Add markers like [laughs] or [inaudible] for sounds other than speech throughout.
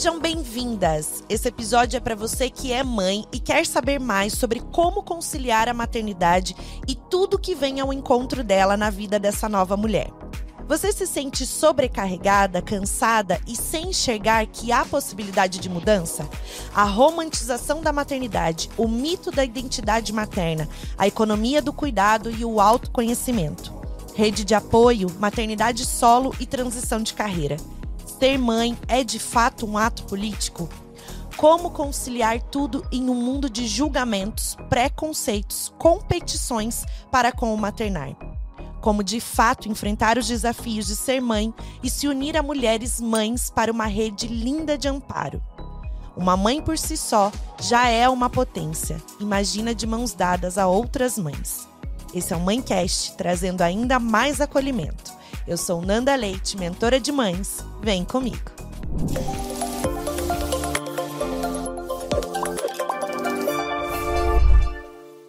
Sejam bem-vindas! Esse episódio é para você que é mãe e quer saber mais sobre como conciliar a maternidade e tudo que vem ao encontro dela na vida dessa nova mulher. Você se sente sobrecarregada, cansada e sem enxergar que há possibilidade de mudança? A romantização da maternidade, o mito da identidade materna, a economia do cuidado e o autoconhecimento. Rede de apoio, maternidade solo e transição de carreira. Ser mãe é de fato um ato político? Como conciliar tudo em um mundo de julgamentos, preconceitos, competições para com o maternar? como de fato enfrentar os desafios de ser mãe e se unir a mulheres mães para uma rede linda de amparo. Uma mãe por si só já é uma potência, imagina de mãos dadas a outras mães. Esse é o Mãecast, trazendo ainda mais acolhimento. Eu sou Nanda Leite, mentora de mães. Vem comigo!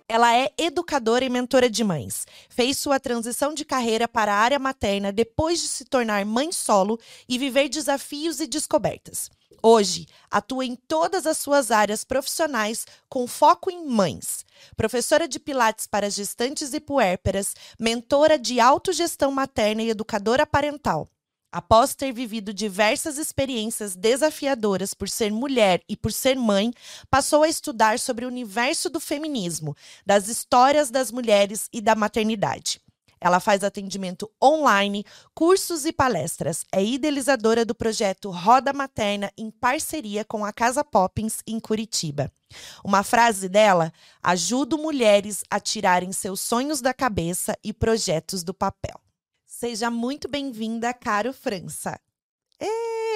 Ela é educadora e mentora de mães. Fez sua transição de carreira para a área materna depois de se tornar mãe solo e viver desafios e descobertas. Hoje, atua em todas as suas áreas profissionais com foco em mães. Professora de Pilates para gestantes e puérperas, mentora de autogestão materna e educadora parental. Após ter vivido diversas experiências desafiadoras por ser mulher e por ser mãe, passou a estudar sobre o universo do feminismo, das histórias das mulheres e da maternidade. Ela faz atendimento online, cursos e palestras. É idealizadora do projeto Roda Materna em parceria com a Casa Poppins em Curitiba. Uma frase dela: ajudo mulheres a tirarem seus sonhos da cabeça e projetos do papel. Seja muito bem-vinda, Caro França. É.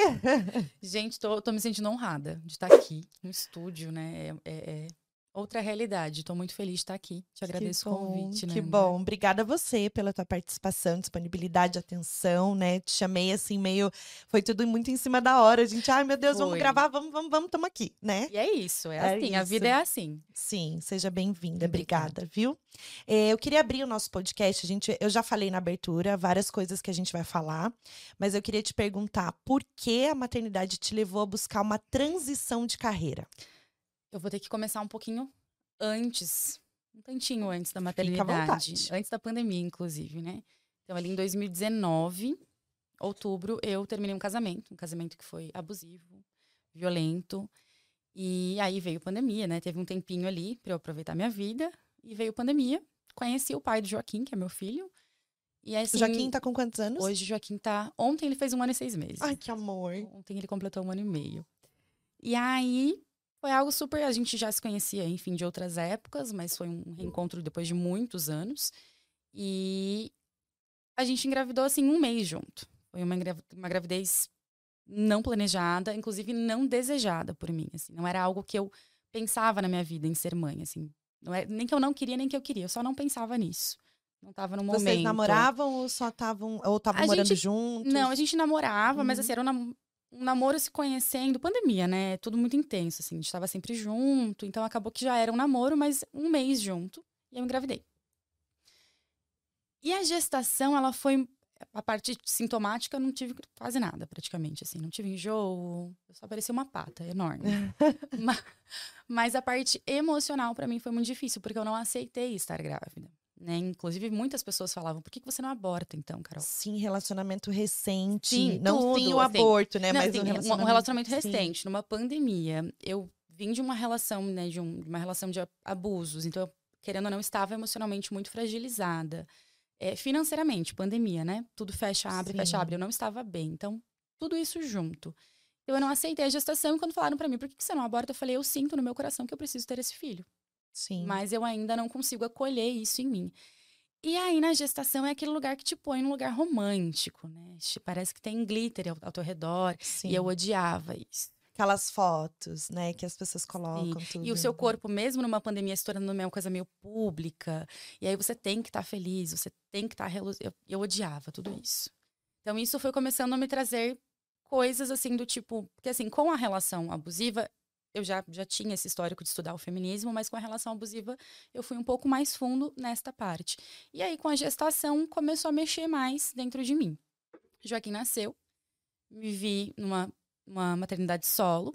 [laughs] Gente, tô, tô, me sentindo honrada de estar aqui no estúdio, né? É, é, é outra realidade. Estou muito feliz de estar aqui. Te agradeço bom, o convite, né? Que bom. Obrigada a você pela tua participação, disponibilidade, atenção, né? Te chamei assim meio, foi tudo muito em cima da hora. A gente, ai meu Deus, foi. vamos gravar, vamos, vamos, vamos, estamos aqui, né? E é isso, é, é assim, isso. a vida é assim. Sim, seja bem-vinda, obrigada, viu? É, eu queria abrir o nosso podcast, a gente, eu já falei na abertura várias coisas que a gente vai falar, mas eu queria te perguntar, por que a maternidade te levou a buscar uma transição de carreira? Eu vou ter que começar um pouquinho antes, um tantinho antes da maternidade. Antes da pandemia, inclusive, né? Então, ali em 2019, outubro, eu terminei um casamento. Um casamento que foi abusivo, violento. E aí veio pandemia, né? Teve um tempinho ali para eu aproveitar minha vida. E veio pandemia. Conheci o pai do Joaquim, que é meu filho. E assim, Joaquim tá com quantos anos? Hoje, Joaquim tá. Ontem ele fez um ano e seis meses. Ai, que amor. Ontem ele completou um ano e meio. E aí, foi algo super. A gente já se conhecia, enfim, de outras épocas, mas foi um reencontro depois de muitos anos. E a gente engravidou, assim, um mês junto. Foi uma, uma gravidez não planejada, inclusive não desejada por mim. Assim. Não era algo que eu pensava na minha vida em ser mãe, assim. Não é, nem que eu não queria, nem que eu queria. Eu só não pensava nisso. Não tava no momento. Vocês namoravam ou só estavam ou estavam morando gente, juntos? Não, a gente namorava, uhum. mas assim, era um, um namoro se conhecendo, pandemia, né? Tudo muito intenso, assim. A gente tava sempre junto, então acabou que já era um namoro, mas um mês junto. E eu engravidei. E a gestação, ela foi. A parte sintomática, eu não tive quase nada, praticamente, assim. Não tive enjoo, só parecia uma pata enorme. [laughs] mas, mas a parte emocional, para mim, foi muito difícil, porque eu não aceitei estar grávida. Né? Inclusive, muitas pessoas falavam, por que, que você não aborta, então, Carol? Sim, relacionamento recente. Sim, não tudo, sim o assim, aborto, né? Não, mas assim, um relacionamento, um relacionamento recente, sim. numa pandemia. Eu vim de uma relação, né, de, um, de, uma relação de abusos. Então, eu, querendo ou não, estava emocionalmente muito fragilizada. É, financeiramente, pandemia, né? Tudo fecha, abre, sim. fecha, abre. Eu não estava bem. Então, tudo isso junto. Eu não aceitei a gestação e quando falaram para mim, por que, que você não aborta? Eu falei, eu sinto no meu coração que eu preciso ter esse filho. Sim. Mas eu ainda não consigo acolher isso em mim. E aí, na gestação, é aquele lugar que te põe num lugar romântico, né? Parece que tem glitter ao, ao teu redor. Sim. E eu odiava isso. Aquelas fotos, né, que as pessoas colocam. E o seu corpo, mesmo numa pandemia, se tornando uma coisa meio pública. E aí você tem que estar tá feliz, você tem que estar tá. Eu, eu odiava tudo isso. Então, isso foi começando a me trazer coisas assim do tipo. Porque, assim, com a relação abusiva, eu já, já tinha esse histórico de estudar o feminismo, mas com a relação abusiva eu fui um pouco mais fundo nesta parte. E aí, com a gestação, começou a mexer mais dentro de mim. Joaquim nasceu, me vi numa uma maternidade solo,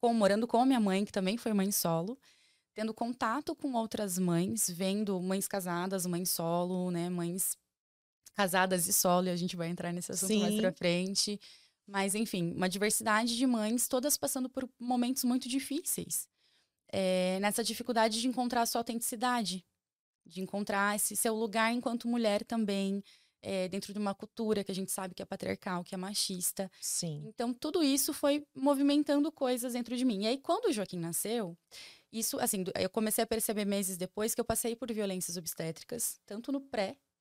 com, morando com a minha mãe, que também foi mãe solo, tendo contato com outras mães, vendo mães casadas, mães solo, né, mães casadas e solo, e a gente vai entrar nesse assunto Sim. mais pra frente. Mas, enfim, uma diversidade de mães, todas passando por momentos muito difíceis. É, nessa dificuldade de encontrar a sua autenticidade, de encontrar esse seu lugar enquanto mulher também, é, dentro de uma cultura que a gente sabe que é patriarcal, que é machista. Sim. Então, tudo isso foi movimentando coisas dentro de mim. E aí, quando o Joaquim nasceu, isso, assim, eu comecei a perceber meses depois que eu passei por violências obstétricas, tanto no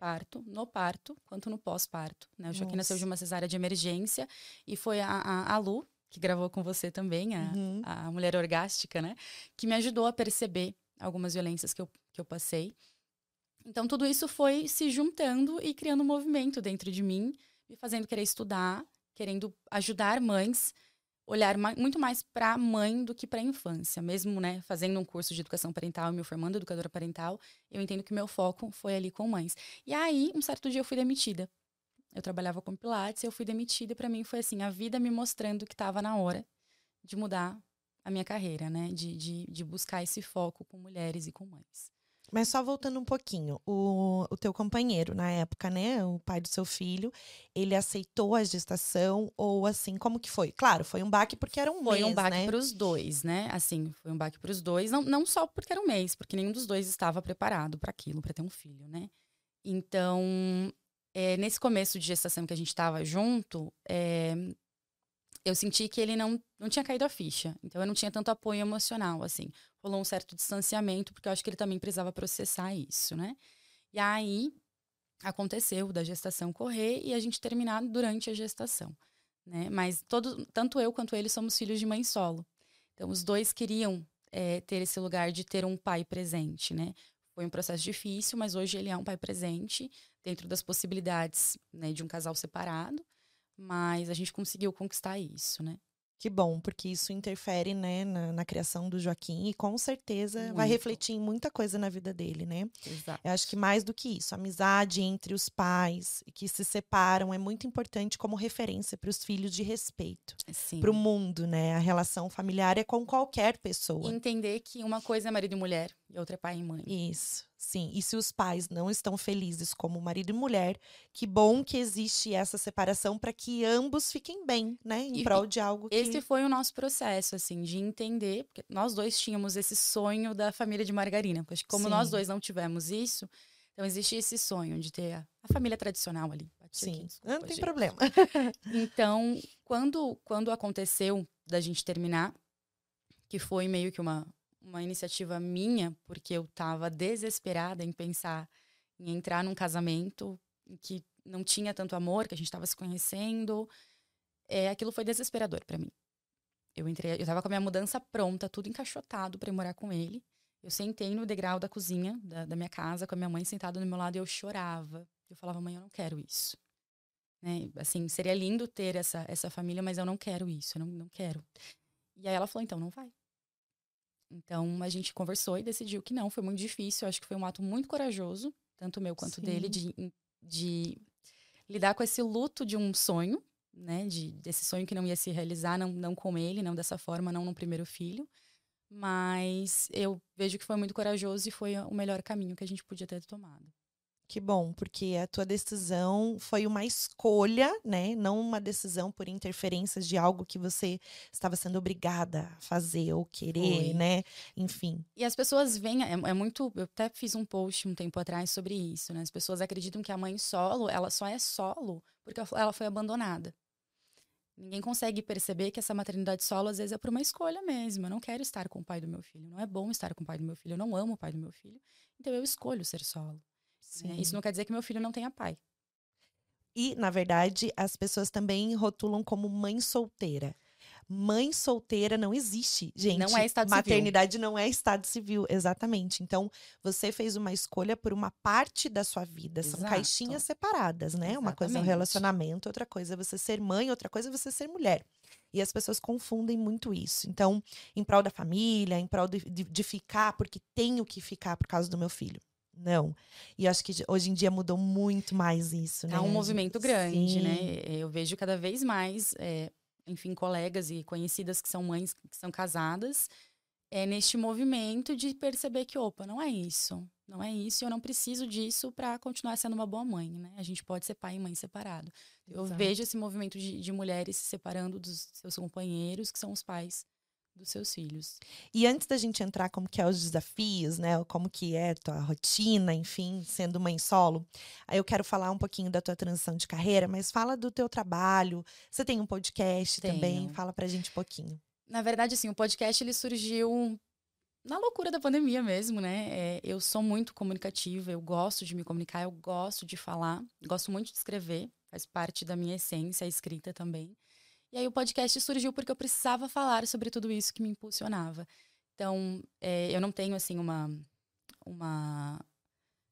pré-parto, no parto, quanto no pós-parto. Né? O Joaquim Nossa. nasceu de uma cesárea de emergência e foi a, a, a Lu, que gravou com você também, a, uhum. a mulher orgástica, né? Que me ajudou a perceber algumas violências que eu, que eu passei. Então, tudo isso foi se juntando e criando um movimento dentro de mim, me fazendo querer estudar, querendo ajudar mães, olhar muito mais para a mãe do que para a infância. Mesmo, né, fazendo um curso de educação parental e me formando educadora parental, eu entendo que meu foco foi ali com mães. E aí, um certo dia eu fui demitida. Eu trabalhava com Pilates, eu fui demitida para mim foi assim, a vida me mostrando que estava na hora de mudar a minha carreira, né? De, de, de buscar esse foco com mulheres e com mães. Mas só voltando um pouquinho, o, o teu companheiro na época, né, o pai do seu filho, ele aceitou a gestação ou assim, como que foi? Claro, foi um baque porque era um foi mês, Foi um baque né? para os dois, né? Assim, foi um baque para os dois, não, não só porque era um mês, porque nenhum dos dois estava preparado para aquilo, para ter um filho, né? Então, é, nesse começo de gestação que a gente estava junto, é, eu senti que ele não, não tinha caído a ficha. Então eu não tinha tanto apoio emocional, assim. Rolou um certo distanciamento, porque eu acho que ele também precisava processar isso, né? E aí aconteceu da gestação correr e a gente terminar durante a gestação, né? Mas todo, tanto eu quanto ele somos filhos de mãe solo. Então os dois queriam é, ter esse lugar de ter um pai presente, né? Foi um processo difícil, mas hoje ele é um pai presente dentro das possibilidades né, de um casal separado. Mas a gente conseguiu conquistar isso, né? Que bom, porque isso interfere, né, na, na criação do Joaquim e com certeza Muito. vai refletir em muita coisa na vida dele, né? Exato. Eu acho que mais do que isso, a amizade entre os pais que se separam é muito importante como referência para os filhos de respeito, para o mundo, né? A relação familiar é com qualquer pessoa. Entender que uma coisa é marido e mulher e outra é pai e mãe. Isso. Sim, e se os pais não estão felizes como marido e mulher, que bom que existe essa separação para que ambos fiquem bem, né? Em e, prol de algo que... Esse foi o nosso processo, assim, de entender, porque nós dois tínhamos esse sonho da família de margarina. Porque como Sim. nós dois não tivemos isso, então existe esse sonho de ter a, a família tradicional ali. Sim, aqui, desculpa, não tem gente. problema. [laughs] então, quando, quando aconteceu da gente terminar, que foi meio que uma, uma iniciativa minha, porque eu estava desesperada em pensar em entrar num casamento que não tinha tanto amor, que a gente estava se conhecendo. É, aquilo foi desesperador para mim. Eu entrei, eu estava com a minha mudança pronta, tudo encaixotado para morar com ele. Eu sentei no degrau da cozinha da, da, minha casa, com a minha mãe sentada do meu lado, e eu chorava. Eu falava, mãe, eu não quero isso. Né? Assim, seria lindo ter essa, essa família, mas eu não quero isso, eu não, não quero. E aí ela falou, então não vai. Então a gente conversou e decidiu que não, foi muito difícil. Acho que foi um ato muito corajoso, tanto meu quanto Sim. dele, de, de lidar com esse luto de um sonho, né? De, desse sonho que não ia se realizar, não, não com ele, não dessa forma, não no primeiro filho. Mas eu vejo que foi muito corajoso e foi o melhor caminho que a gente podia ter tomado. Que bom, porque a tua decisão foi uma escolha, né? Não uma decisão por interferências de algo que você estava sendo obrigada a fazer ou querer, foi. né? Enfim. E as pessoas veem, é, é, muito. Eu até fiz um post um tempo atrás sobre isso, né? As pessoas acreditam que a mãe solo, ela só é solo porque ela foi abandonada. Ninguém consegue perceber que essa maternidade solo, às vezes, é por uma escolha mesmo. Eu não quero estar com o pai do meu filho. Não é bom estar com o pai do meu filho. Eu não amo o pai do meu filho. Então eu escolho ser solo. Né? Isso não quer dizer que meu filho não tenha pai. E, na verdade, as pessoas também rotulam como mãe solteira. Mãe solteira não existe, gente. Não é estado Maternidade civil. não é estado civil, exatamente. Então, você fez uma escolha por uma parte da sua vida. São Exato. caixinhas separadas, né? Exatamente. Uma coisa é o relacionamento, outra coisa é você ser mãe, outra coisa é você ser mulher. E as pessoas confundem muito isso. Então, em prol da família, em prol de, de, de ficar, porque tenho que ficar por causa do meu filho. Não. E acho que hoje em dia mudou muito mais isso, né? É um movimento grande, né? Sim. né? Eu vejo cada vez mais é, enfim, colegas e conhecidas que são mães, que são casadas, é neste movimento de perceber que, opa, não é isso. Não é isso, eu não preciso disso para continuar sendo uma boa mãe, né? A gente pode ser pai e mãe separado. Eu Exato. vejo esse movimento de, de mulheres se separando dos seus companheiros, que são os pais dos seus filhos. E antes da gente entrar como que é os desafios, né, como que é tua rotina, enfim, sendo mãe solo, aí eu quero falar um pouquinho da tua transição de carreira, mas fala do teu trabalho. Você tem um podcast Tenho. também? Fala pra gente um pouquinho. Na verdade, assim, o podcast ele surgiu na loucura da pandemia mesmo, né? É, eu sou muito comunicativa, eu gosto de me comunicar, eu gosto de falar, gosto muito de escrever, faz parte da minha essência, a escrita também. E aí o podcast surgiu porque eu precisava falar sobre tudo isso que me impulsionava. Então, é, eu não tenho, assim, uma. uma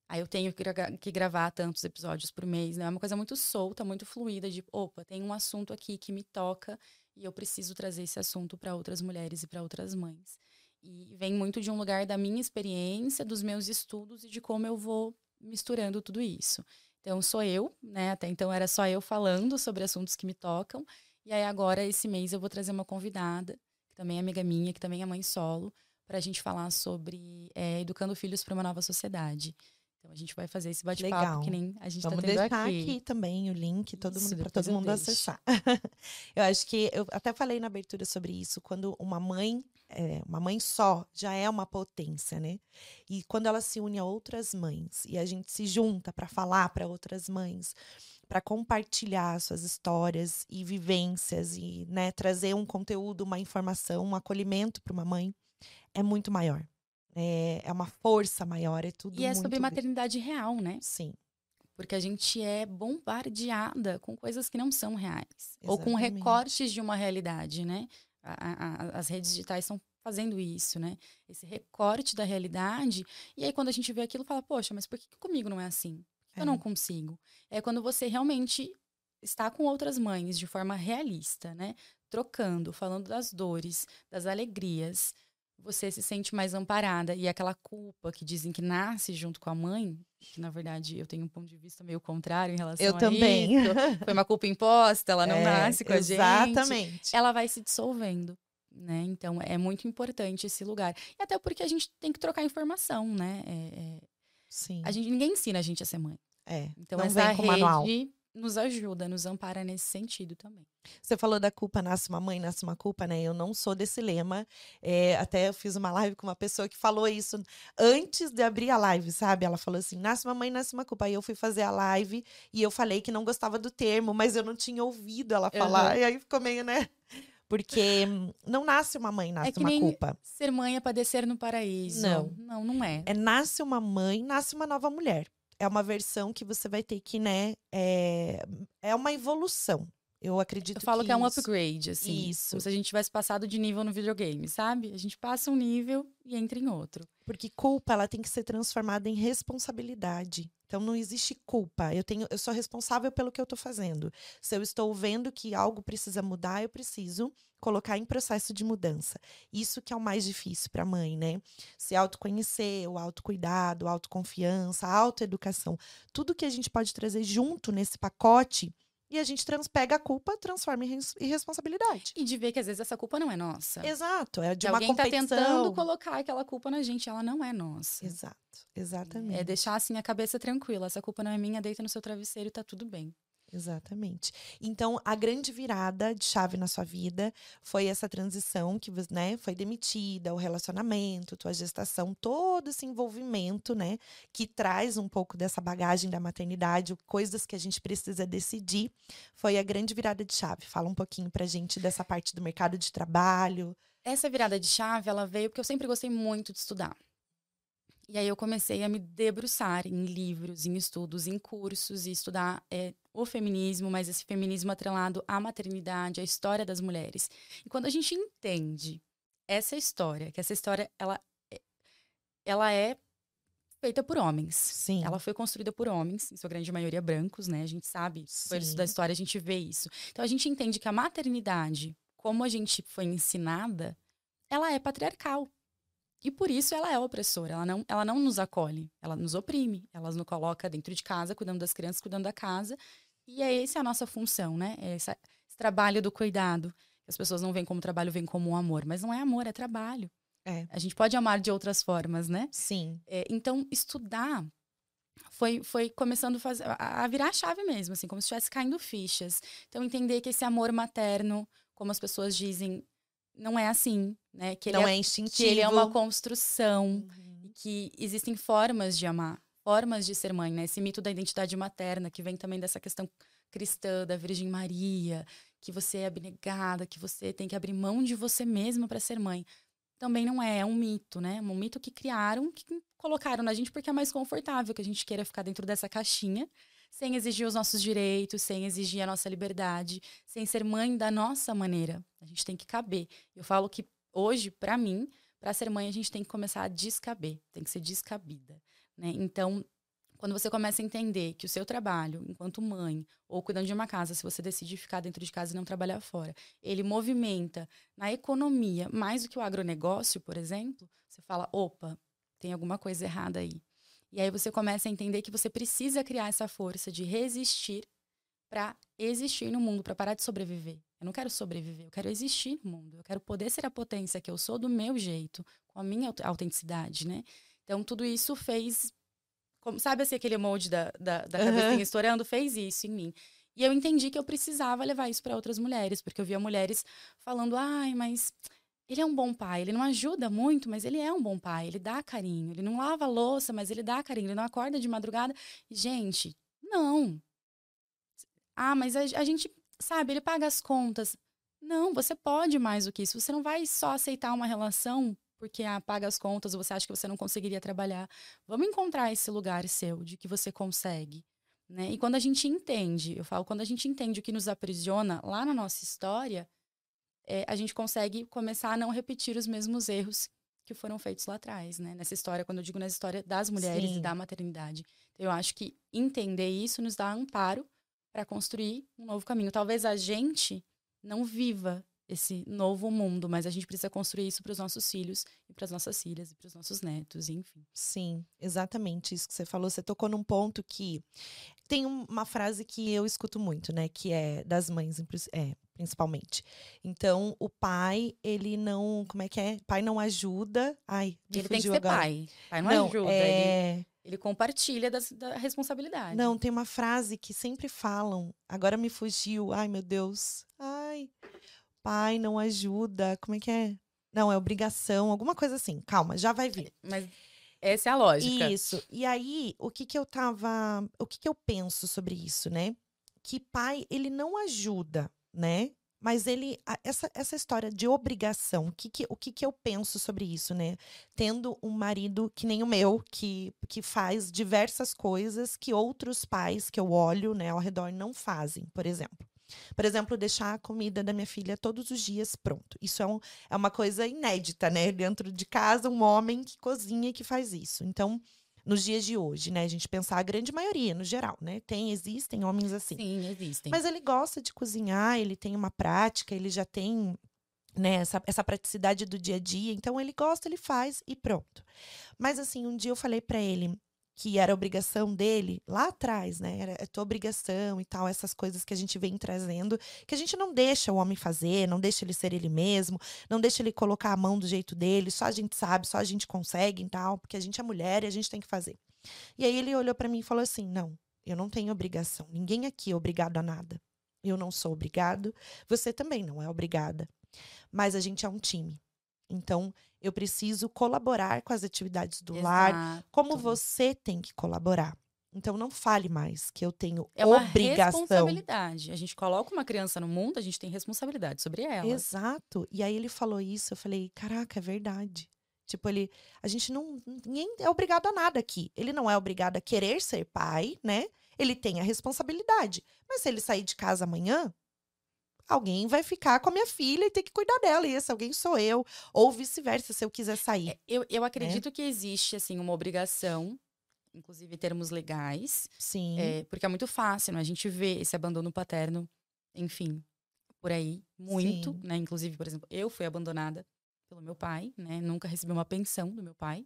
Aí eu tenho que, gra que gravar tantos episódios por mês, né? É uma coisa muito solta, muito fluida, de opa, tem um assunto aqui que me toca e eu preciso trazer esse assunto para outras mulheres e para outras mães. E vem muito de um lugar da minha experiência, dos meus estudos e de como eu vou misturando tudo isso. Então sou eu, né? Até então era só eu falando sobre assuntos que me tocam. E aí agora esse mês eu vou trazer uma convidada, que também é amiga minha, que também é mãe solo, para a gente falar sobre é, educando filhos para uma nova sociedade. Então a gente vai fazer esse bate-papo que nem a gente Vamos tá tendo deixar aqui. aqui. também o link todo Isso, mundo para todo mundo deixo. acessar. [laughs] eu acho que eu até falei na abertura sobre isso, quando uma mãe, é, uma mãe só já é uma potência, né? E quando ela se une a outras mães e a gente se junta para falar para outras mães, para compartilhar suas histórias e vivências e né, trazer um conteúdo, uma informação, um acolhimento para uma mãe, é muito maior. É, é uma força maior, é tudo E é sobre maternidade real, né? Sim, Porque a gente é bombardeada com coisas que não são reais. Ou com Exatamente. recortes de uma realidade, né? A- a- as redes digitais estão fazendo isso, né? Esse recorte da realidade. E aí, quando a gente vê aquilo, fala, poxa, mas por que comigo não é assim? É. eu não consigo? É quando você realmente está com outras mães de forma realista, né? Trocando, falando das dores, das alegrias. Você se sente mais amparada. E aquela culpa que dizem que nasce junto com a mãe, que na verdade eu tenho um ponto de vista meio contrário em relação eu a também. isso. Foi uma culpa imposta, ela não É, nasce com a gente Exatamente. ela vai se dissolvendo, né? Então é muito importante esse lugar. E até porque a gente tem que trocar informação, né? É- é- Sim. a gente, ninguém ensina a gente a ser mãe. É. Então não essa rede manual. nos ajuda, nos ampara nesse sentido também. Você falou da culpa nasce uma mãe, nasce uma culpa, né? Eu não sou desse lema. É, até eu fiz uma live com uma pessoa que falou isso antes de abrir a live, sabe? Ela falou assim: nasce uma mãe, nasce uma culpa. Aí eu fui fazer a live e eu falei que não gostava do termo, mas eu não tinha ouvido ela falar. Aham. E aí ficou meio, né? Porque não nasce uma mãe, nasce que uma culpa. Ser mãe é padecer no paraíso. Não. Não, não é. É nasce uma mãe, nasce uma nova mulher. É uma versão que você vai ter que, né? É, é uma evolução. Eu acredito Eu falo que, é um upgrade, assim. Isso. Como se a gente tivesse passado de nível no videogame, sabe? A gente passa um nível e entra em outro. Porque culpa, ela tem que ser transformada em responsabilidade. Então não existe culpa. Eu tenho, eu sou responsável pelo que eu estou fazendo. Se eu estou vendo que algo precisa mudar, eu preciso colocar em processo de mudança. Isso que é o mais difícil para a mãe, né? Se autoconhecer, o autocuidado, a autoconfiança, a autoeducação, tudo que a gente pode trazer junto nesse pacote e a gente trans, pega a culpa, transforma em res- em responsabilidade. E de ver que às vezes essa culpa não é nossa. Exato, é de Que uma alguém tá competição. tentando colocar aquela culpa na gente, ela não é nossa. Exato, exatamente. É deixar assim a cabeça tranquila. Essa culpa não é minha, deita no seu travesseiro e tá tudo bem. Exatamente. Então, a grande virada de chave na sua vida foi essa transição que você, né, foi demitida, o relacionamento, tua gestação, todo esse envolvimento, né, que traz um pouco dessa bagagem da maternidade, coisas que a gente precisa decidir, foi a grande virada de chave. Fala um pouquinho pra gente dessa parte do mercado de trabalho. Essa virada de chave, ela veio porque eu sempre gostei muito de estudar. E aí eu comecei a me debruçar em livros, em estudos, em cursos e estudar é, o feminismo, mas esse feminismo atrelado à maternidade, à história das mulheres. E quando a gente entende essa história, que essa história ela é, ela é feita por homens. Sim. Ela foi construída por homens, em sua grande maioria brancos, né? A gente sabe, isso da história a gente vê isso. Então a gente entende que a maternidade, como a gente foi ensinada, ela é patriarcal. E por isso ela é opressora, ela não, ela não nos acolhe, ela nos oprime, ela nos coloca dentro de casa, cuidando das crianças, cuidando da casa. E é essa a nossa função, né? É essa, esse trabalho do cuidado. As pessoas não veem como trabalho, veem como um amor. Mas não é amor, é trabalho. É. A gente pode amar de outras formas, né? Sim. É, então, estudar foi, foi começando a, fazer, a virar a chave mesmo, assim, como se estivesse caindo fichas. Então, entender que esse amor materno, como as pessoas dizem, não é assim, né? Que ele não é, é instintivo. que ele é uma construção, Uhum. que existem formas de amar, formas de ser mãe, né? Esse mito da identidade materna, que vem também dessa questão cristã da Virgem Maria, que você é abnegada, que você tem que abrir mão de você mesma para ser mãe. Também não é, é um mito, né? Um mito que criaram, que colocaram na gente porque é mais confortável que a gente queira ficar dentro dessa caixinha, sem exigir os nossos direitos, sem exigir a nossa liberdade, sem ser mãe da nossa maneira. A gente tem que caber. Eu falo que hoje, para mim, para ser mãe, a gente tem que começar a descaber, tem que ser descabida, né? Então, quando você começa a entender que o seu trabalho, enquanto mãe, ou cuidando de uma casa, se você decide ficar dentro de casa e não trabalhar fora, ele movimenta na economia mais do que o agronegócio, por exemplo, você fala, opa, tem alguma coisa errada aí. E aí você começa a entender que você precisa criar essa força de resistir para existir no mundo, para parar de sobreviver. Eu não quero sobreviver, eu quero existir no mundo. Eu quero poder ser a potência que eu sou do meu jeito, com a minha autenticidade, né? Então, tudo isso fez. Como, sabe assim, aquele emoji da, da, da Aham. cabecinha estourando? Fez isso em mim. E eu entendi que eu precisava levar isso para outras mulheres, porque eu via mulheres falando: ai, mas ele é um bom pai, ele não ajuda muito, mas ele é um bom pai, ele dá carinho, ele não lava louça, mas ele dá carinho, ele não acorda de madrugada. Gente, não. Ah, mas a, a gente, sabe, ele paga as contas. Não, você pode mais do que isso. Você não vai só aceitar uma relação porque ah, paga as contas você acha que você não conseguiria trabalhar. Vamos encontrar esse lugar seu de que você consegue. Né? E quando a gente entende, eu falo, quando a gente entende o que nos aprisiona lá na nossa história, é, a gente consegue começar a não repetir os mesmos erros que foram feitos lá atrás, né? Nessa história, quando eu digo nessa história das mulheres Sim. e da maternidade. Então, eu acho que entender isso nos dá amparo para construir um novo caminho. Talvez a gente não viva esse novo mundo, mas a gente precisa construir isso para os nossos filhos e para as nossas filhas e para os nossos netos, enfim. Sim, exatamente isso que você falou. Você tocou num ponto que tem um- uma frase que eu escuto muito, né? Que é das mães, é, principalmente. Então, o pai, ele não. Como é que é? Pai não ajuda. Ai, ele tem que ser agora. pai. Pai não, ajuda, ele, é... ele compartilha das- da responsabilidade. Não, tem uma frase que sempre falam. Agora me fugiu. Ai, meu Deus. Ai. Pai não ajuda. Como é que é? Não, é obrigação, alguma coisa assim. Calma, já vai vir. Mas essa é a lógica. Isso. E aí, o que que eu tava, o que que eu penso sobre isso, né? Que pai, ele não ajuda, né? Mas ele, essa, essa história de obrigação, o que que, o que que eu penso sobre isso, né? Tendo um marido que nem o meu, que, que faz diversas coisas que outros pais que eu olho, né, ao redor não fazem, por exemplo. Por exemplo, deixar a comida da minha filha todos os dias pronto. Isso é, um, é uma coisa inédita, né? Dentro de casa, um homem que cozinha e que faz isso. Então, nos dias de hoje, né? A gente pensar a grande maioria, no geral, né? Tem, existem homens assim. Sim, existem. Mas ele gosta de cozinhar, ele tem uma prática, ele já tem né, essa, essa praticidade do dia a dia. Então, ele gosta, ele faz e pronto. Mas, assim, um dia eu falei pra ele que era obrigação dele, lá atrás, né? Era é tua obrigação e tal, essas coisas que a gente vem trazendo, que a gente não deixa o homem fazer, não deixa ele ser ele mesmo, não deixa ele colocar a mão do jeito dele, só a gente sabe, só a gente consegue e tal, porque a gente é mulher e a gente tem que fazer. E aí ele olhou pra mim e falou assim: não, eu não tenho obrigação, ninguém aqui é obrigado a nada. Eu não sou obrigado, você também não é obrigada. Mas a gente é um time. Então, eu preciso colaborar com as atividades do lar, Exato. como você tem que colaborar. Então, não fale mais que eu tenho É uma obrigação. responsabilidade. A gente coloca uma criança no mundo, a gente tem responsabilidade sobre ela. Exato. E aí ele falou isso, eu falei, caraca, é verdade. Tipo, ele, a gente não, ninguém é obrigado a nada aqui. Ele não é obrigado a querer ser pai, né? Ele tem a responsabilidade. Mas se ele sair de casa amanhã, alguém vai ficar com a minha filha e ter que cuidar dela. E esse alguém sou eu. Ou vice-versa, se eu quiser sair. É, Eu, eu acredito que existe, assim, uma obrigação, inclusive termos legais, Sim. é, porque é muito fácil, né? A gente vê esse abandono paterno, enfim, por aí, muito, Sim. né? Inclusive, por exemplo, eu fui abandonada pelo meu pai, né? Nunca recebi uma pensão do meu pai.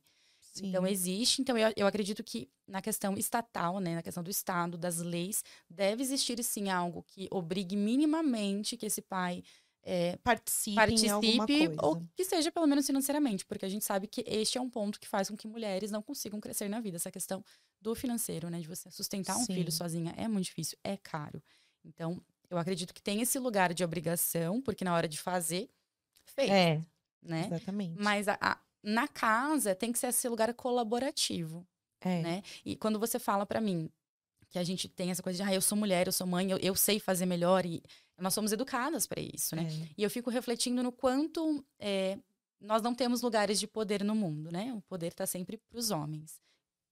Sim. Então, existe. Então, eu, eu acredito que na questão estatal, né, na questão do Estado, das leis, deve existir sim algo que obrigue minimamente que esse pai é, participe, participe ou que seja pelo menos financeiramente, porque a gente sabe que este é um ponto que faz com que mulheres não consigam crescer na vida. Essa questão do financeiro, né, de você sustentar um sim. filho sozinha é muito difícil, é caro. Então, eu acredito que tem esse lugar de obrigação, porque na hora de fazer, fez. É, né? Exatamente. Mas a, a, na casa tem que ser esse lugar colaborativo. É. Né? E quando você fala para mim que a gente tem essa coisa de, ah, eu sou mulher, eu sou mãe, eu, eu sei fazer melhor, e nós somos educadas para isso, né? É. E eu fico refletindo no quanto é, nós não temos lugares de poder no mundo, né? O poder está sempre para os homens,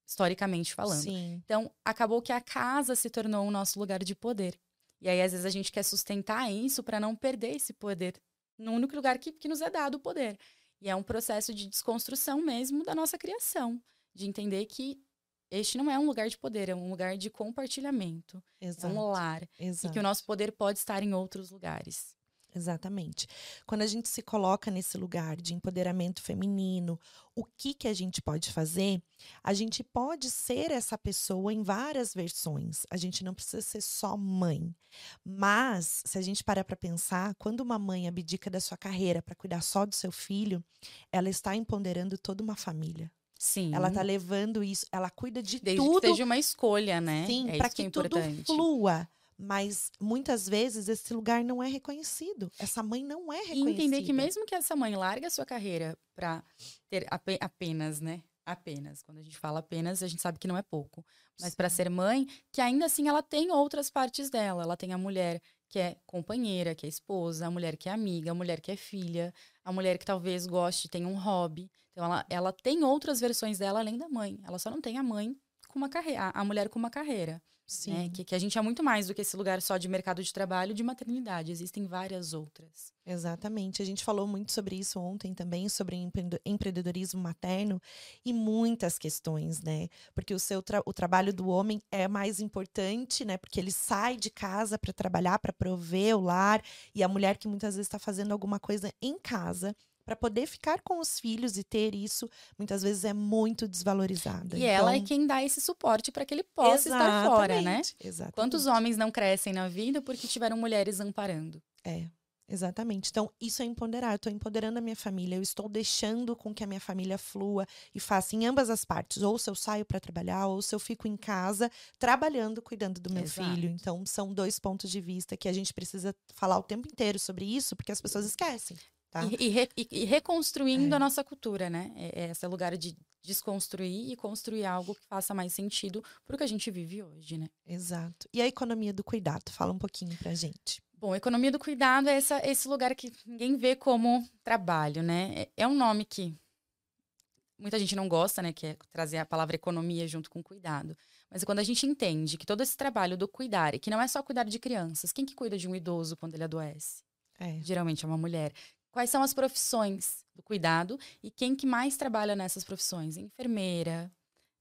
historicamente falando. Sim. Então, acabou que a casa se tornou o nosso lugar de poder. E aí, às vezes, a gente quer sustentar isso para não perder esse poder no único lugar que, que nos é dado o poder. E é um processo de desconstrução mesmo da nossa criação, de entender que este não é um lugar de poder, é um lugar de compartilhamento. Exato. É um lar. Exato. E que o nosso poder pode estar em outros lugares. Exatamente. Quando a gente se coloca nesse lugar de empoderamento feminino, o que que a gente pode fazer? A gente pode ser essa pessoa em várias versões. A gente não precisa ser só mãe. Mas, se a gente parar para pensar, quando uma mãe abdica da sua carreira para cuidar só do seu filho, ela está empoderando toda uma família. Sim. Ela tá levando isso, ela cuida de Desde tudo. Que seja uma escolha, né? Sim, é para que, que é tudo flua. Mas muitas vezes esse lugar não é reconhecido. Essa mãe não é reconhecida. E entender que mesmo que essa mãe largue a sua carreira para ter apenas, né? Apenas. Quando a gente fala apenas, a gente sabe que não é pouco. Mas para ser mãe, que ainda assim ela tem outras partes dela. Ela tem a mulher que é companheira, que é esposa, a mulher que é amiga, a mulher que é filha, a mulher que talvez goste, tem um hobby. Então ela, ela tem outras versões dela além da mãe. Ela só não tem a mãe com uma carreira, a mulher com uma carreira. Né? Sim. Né? Que, que a gente é muito mais do que esse lugar só de mercado de trabalho de maternidade. Existem várias outras. Exatamente. A gente falou muito sobre isso ontem também, sobre empreendedorismo materno e muitas questões, né? Porque o seu tra o trabalho do homem é mais importante, né? Porque ele sai de casa para trabalhar, para prover o lar, e a mulher que muitas vezes está fazendo alguma coisa em casa para poder ficar com os filhos e ter isso, muitas vezes é muito desvalorizada. E então... ela é então quem dá esse suporte para que ele possa Exatamente. estar fora, né? Exatamente. Quantos homens não crescem na vida porque tiveram mulheres amparando? É. Exatamente. Então, isso é empoderar. Eu estou empoderando a minha família, eu estou deixando com que a minha família flua e faça em ambas as partes. Ou se eu saio para trabalhar, ou se eu fico em casa trabalhando, cuidando do meu Exato. filho. Então, são dois pontos de vista que a gente precisa falar o tempo inteiro sobre isso, porque as pessoas esquecem. Tá? E, e, re, e, reconstruindo é. a nossa cultura, né? É, é esse lugar de desconstruir e construir algo que faça mais sentido para o que a gente vive hoje, né? Exato. E a economia do cuidado? Fala um pouquinho pra gente. Bom, a economia do cuidado é essa, esse lugar que ninguém vê como trabalho, né? É, é um nome que muita gente não gosta, né? Que é trazer a palavra economia junto com cuidado. Mas quando a gente entende que todo esse trabalho do cuidar, e que não é só cuidar de crianças, quem que cuida de um idoso quando ele adoece? É. Geralmente é uma mulher quais são as profissões do cuidado e quem que mais trabalha nessas profissões? Enfermeira,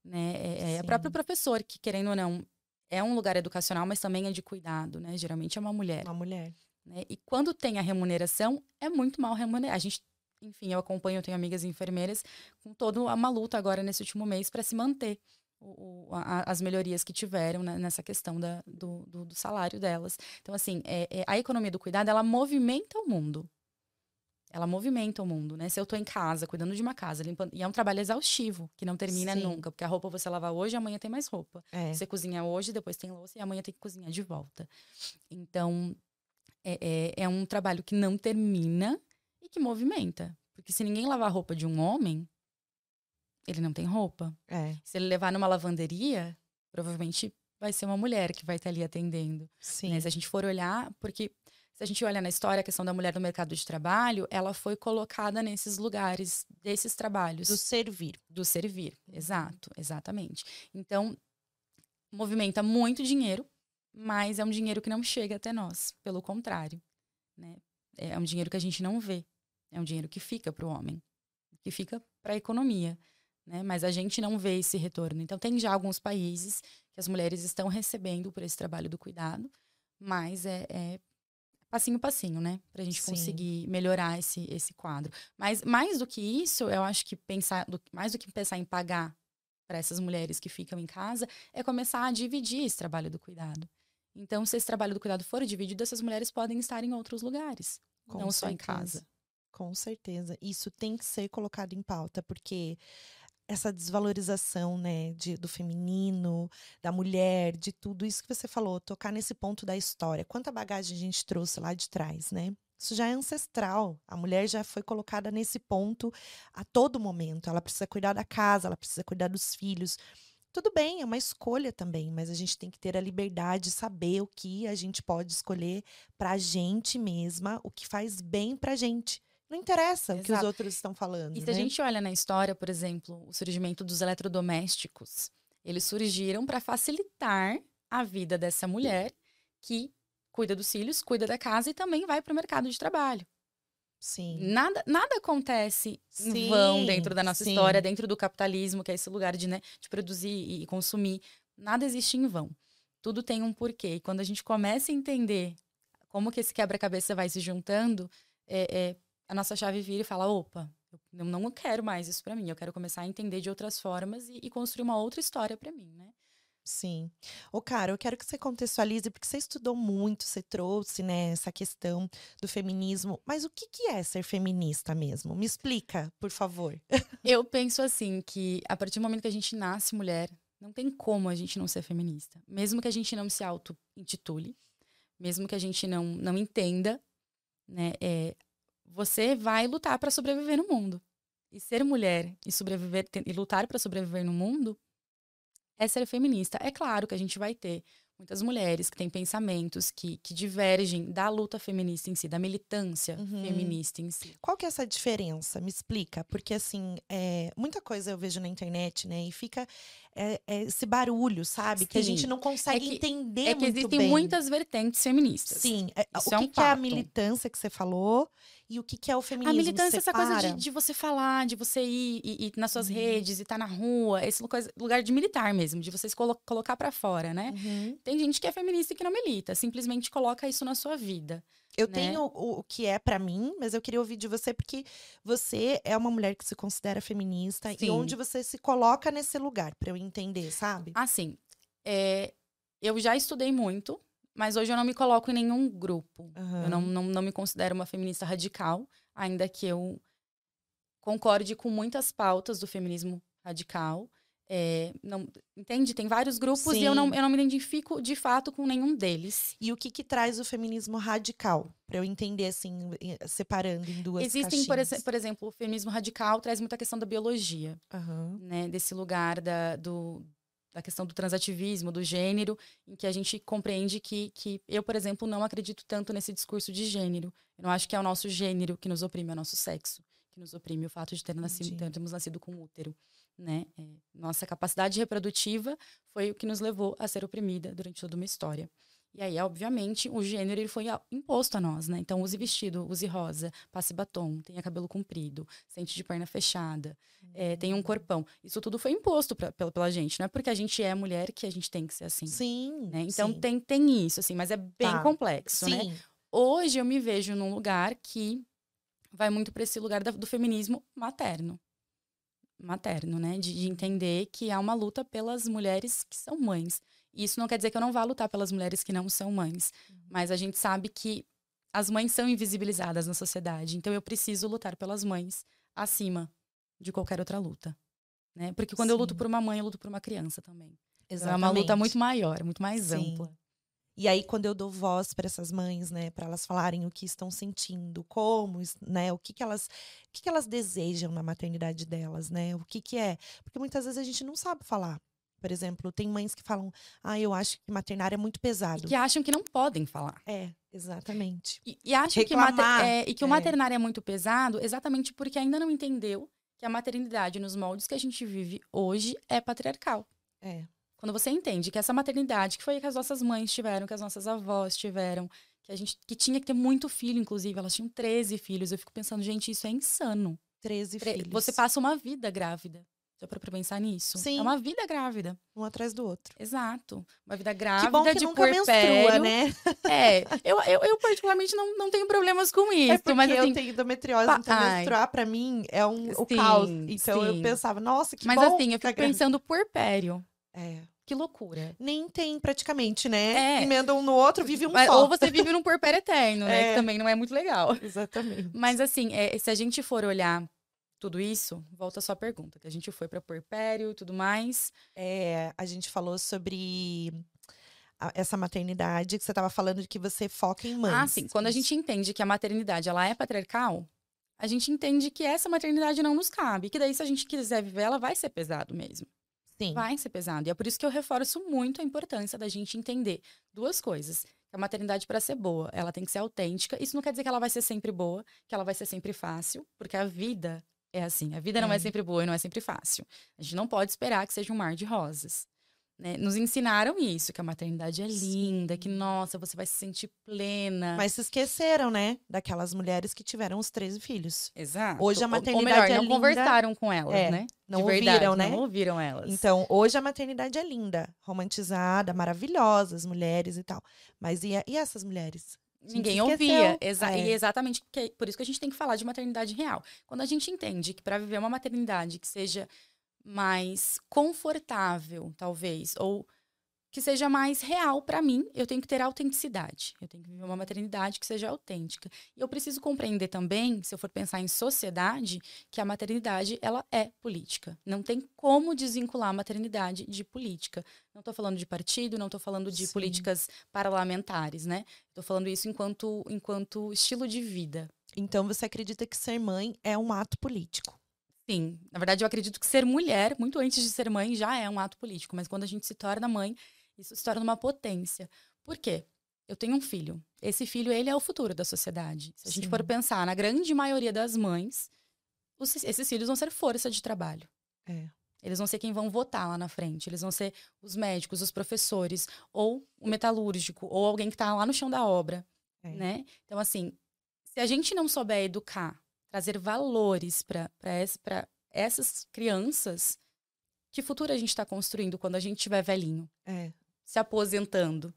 né? É, é o próprio professor, que querendo ou não, é um lugar educacional, mas também é de cuidado, né? Geralmente é uma mulher. Uma mulher. Né? E quando tem a remuneração, é muito mal remunerado. A gente, enfim, eu acompanho, eu tenho amigas enfermeiras com toda uma luta agora nesse último mês para se manter o, a, as melhorias que tiveram né, nessa questão da, do, do, do, salário delas. Então, assim, é, é, a economia do cuidado, ela movimenta o mundo ela movimenta o mundo, né? Se eu estou em casa, cuidando de uma casa, limpando. E é um trabalho exaustivo, que não termina Sim. nunca. Porque a roupa você lava hoje, amanhã tem mais roupa. É. Você cozinha hoje, depois tem louça e amanhã tem que cozinhar de volta. Então, é, é, é um trabalho que não termina e que movimenta. Porque se ninguém lavar a roupa de um homem, ele não tem roupa. É. Se ele levar numa lavanderia, provavelmente vai ser uma mulher que vai estar ali atendendo. Sim. Né? Se a gente for olhar, porque se a gente olha na história, a questão da mulher no mercado de trabalho, ela foi colocada nesses lugares, desses trabalhos. Do servir. Do servir, exato, exatamente. Então, movimenta muito dinheiro, mas é um dinheiro que não chega até nós, pelo contrário. Né? É um dinheiro que a gente não vê. É um dinheiro que fica para o homem, que fica para a economia. Né? Mas a gente não vê esse retorno. Então, tem já alguns países que as mulheres estão recebendo por esse trabalho do cuidado, mas é, é passinho passinho, né? Pra gente Sim. conseguir melhorar esse, esse quadro. Mas mais do que isso, eu acho que pensar, do- mais do que pensar em pagar para essas mulheres que ficam em casa, é começar a dividir esse trabalho do cuidado. Então, se esse trabalho do cuidado for dividido, essas mulheres podem estar em outros lugares, Com não só em certeza. casa. Com certeza. Isso tem que ser colocado em pauta, porque essa desvalorização, né, de, do feminino, da mulher, de tudo isso que você falou, tocar nesse ponto da história. Quanta bagagem a gente trouxe lá de trás, né? Isso já é ancestral. A mulher já foi colocada nesse ponto a todo momento. Ela precisa cuidar da casa, ela precisa cuidar dos filhos. Tudo bem, é uma escolha também, mas a gente tem que ter a liberdade de saber o que a gente pode escolher pra gente mesma, o que faz bem pra gente. Não interessa o que os Exato. outros estão falando. E se né? a gente olha na história, por exemplo, o surgimento dos eletrodomésticos, eles surgiram para facilitar a vida dessa mulher que cuida dos filhos, cuida da casa e também vai para o mercado de trabalho. Sim. Nada, nada acontece em Sim, vão dentro da nossa sim. história, dentro do capitalismo, que é esse lugar de, né, de produzir e e consumir. Nada existe em vão. Tudo tem um porquê. E quando a gente começa a entender como que esse quebra-cabeça vai se juntando, é, é, a nossa chave vira e fala: opa, eu não quero mais isso pra mim. Eu quero começar a entender de outras formas e, e construir uma outra história pra mim, né? Sim. Ô, cara, eu quero que você contextualize, porque você estudou muito, você trouxe, né, essa questão do feminismo. Mas o que, que é ser feminista mesmo? Me explica, por favor. [laughs] Eu penso assim que a partir do momento que a gente nasce mulher, não tem como a gente não ser feminista. Mesmo que a gente não se auto-intitule, mesmo que a gente não, não entenda, né? é, você vai lutar para sobreviver no mundo. E ser mulher e sobreviver e lutar para sobreviver no mundo é ser feminista. É claro que a gente vai ter muitas mulheres que têm pensamentos que, que divergem da luta feminista em si, da militância Uhum. feminista em si. Qual que é essa diferença? Me explica. Porque, assim, é, muita coisa eu vejo na internet, né? E fica é, é, esse barulho, sabe? Que a gente Sim. não consegue que- entender É que muito existem bem. muitas vertentes feministas. Sim. é, Isso o é que, um que é a militância que você falou e o que, que é o A feminismo? militância é essa coisa de, de você falar, de você ir, e- ir nas suas Uhum. redes e estar na rua, esse lugar de militar mesmo, de você se colo- colocar pra fora, né? Uhum. Tem gente que é feminista e que não milita, simplesmente coloca isso na sua vida. Eu né? tenho o, o que é pra mim, mas eu queria ouvir de você porque você é uma mulher que se considera feminista e Sim. onde você se coloca nesse lugar pra eu entender, sabe? Assim, é, eu já estudei muito, mas hoje eu não me coloco em nenhum grupo. Eu não, não, não me considero uma feminista radical, ainda que eu concorde com muitas pautas do feminismo radical. É, não, entende? Tem vários grupos e eu não, Sim. eu não me identifico de fato com nenhum deles. E o que que traz o feminismo radical? Pra eu entender assim, separando em duas Existem, por, exe- por exemplo, o feminismo radical traz muita questão da biologia, Aham. né? Desse lugar da, do, da questão do transativismo, do gênero, em que a gente compreende que, que eu, por exemplo, não acredito tanto nesse discurso de gênero. Eu não acho que é o nosso gênero que nos oprime, é o nosso sexo que nos oprime, o fato de ter nascido, termos nascido com útero. Né? É, nossa capacidade reprodutiva foi o que nos levou a ser oprimida durante toda uma história. E aí, obviamente, o gênero ele foi imposto a nós, né? Então, use vestido, use rosa, passe batom, tenha cabelo comprido, sente de perna fechada, é, tenha um corpão. Isso tudo foi imposto pra, pela, pela gente, não é porque a gente é mulher que a gente tem que ser assim. Sim. Né? Então, sim. tem, tem isso, assim, mas é bem Tá. complexo, né? Sim. Hoje eu me vejo num lugar que vai muito para esse lugar do feminismo materno. Materno, né? De, de entender que há uma luta pelas mulheres que são mães. E isso não quer dizer que eu não vá lutar pelas mulheres que não são mães. Mas a gente sabe que as mães são invisibilizadas na sociedade. Então eu preciso lutar pelas mães acima de qualquer outra luta. Né? Porque quando eu luto Sim. por uma mãe, eu luto por uma criança também. Então, Exatamente. é uma luta muito maior, muito mais Sim. ampla. E aí, quando eu dou voz para essas mães, né, para elas falarem o que estão sentindo, como, né, o que que elas, o que que elas desejam na maternidade delas, né, o que que é, porque muitas vezes a gente não sabe falar. Por exemplo, tem mães que falam, ah, eu acho que maternar é muito E pesado. que acham que não podem falar. É, exatamente. E, e acho que, o mater- é, e que o é. maternário é muito pesado exatamente porque ainda não entendeu que a maternidade nos moldes que a gente vive hoje é patriarcal. É. Quando você entende que essa maternidade, que foi que as nossas mães tiveram, que as nossas avós tiveram, que a gente que tinha que ter muito filho, inclusive, elas tinham 13 filhos. Eu fico pensando, gente, isso é insano. 13 Tre- filhos. Você passa uma vida grávida. Já para pensar nisso? Sim. É uma vida grávida. Um atrás do outro. Exato. Uma vida grávida Que bom que de nunca menstrua, né? [laughs] É, eu, eu, eu particularmente não, não tenho problemas com isso. É porque mas assim, eu tenho endometriose, pa- então ai. menstruar pra mim é um, o Sim, caos. Então eu sim. pensava, nossa, que mas bom assim, eu ficar fico grávida. pensando puerpério. É. Que loucura. Nem tem praticamente, né? É. Emenda um no outro, vive um só. ou você vive num puerpério eterno, né? [laughs] É. Que também não é muito legal. [laughs] Exatamente. Mas assim, é, se a gente for olhar tudo isso, volta a sua pergunta, que a gente foi para puerpério e tudo mais. É, a gente falou sobre a- essa maternidade, que você estava falando de que você foca em mães. Ah, sim. Quando a gente entende que a maternidade ela é patriarcal, a gente entende que essa maternidade não nos cabe. Que daí, se a gente quiser viver, ela vai ser pesado mesmo. Sim. Vai ser pesado. E é por isso que eu reforço muito a importância da gente entender duas coisas. Que a maternidade, para ser boa, ela tem que ser autêntica. Isso não quer dizer que ela vai ser sempre boa, que ela vai ser sempre fácil, porque a vida é assim. A vida não é É. sempre boa e não é sempre fácil. A gente não pode esperar que seja um mar de rosas. Né? Nos ensinaram isso, que a maternidade é linda, que, Sim. nossa, você vai se sentir plena. Mas se esqueceram, né? Daquelas mulheres que tiveram os 13 filhos. Exato. Hoje a maternidade melhor, é não linda. conversaram com elas, É, né? Não De ouviram, verdade, né? Não ouviram elas. Então, hoje a maternidade é linda, romantizada, maravilhosa, as mulheres e tal. Mas e, e essas mulheres? Ninguém ouvia. Exa É. E exatamente que- por isso que a gente tem que falar de maternidade real. Quando a gente entende que para viver uma maternidade que seja mais confortável, talvez, ou que seja mais real para mim, eu tenho que ter autenticidade. Eu tenho que viver uma maternidade que seja autêntica. E eu preciso compreender também, se eu for pensar em sociedade, que a maternidade ela é política. Não tem como desvincular a maternidade de política. Não estou falando de partido, não estou falando de Sim. políticas parlamentares, né? Estou falando isso enquanto, enquanto estilo de vida. Então, você acredita que ser mãe é um ato político? Sim, na verdade eu acredito que ser mulher, muito antes de ser mãe, já é um ato político, mas quando a gente se torna mãe, isso se torna uma potência. Por quê? Eu tenho um filho. Esse filho, ele é o futuro da sociedade. Se a gente Sim. for pensar na grande maioria das mães, os- esses filhos vão ser força de trabalho. É. Eles vão ser quem vão votar lá na frente. Eles vão ser os médicos, os professores, ou o metalúrgico, ou alguém que está lá no chão da obra, É. né? Então, assim, se a gente não souber educar, trazer valores para essas crianças, que futuro a gente está construindo quando a gente estiver velhinho, É, se aposentando?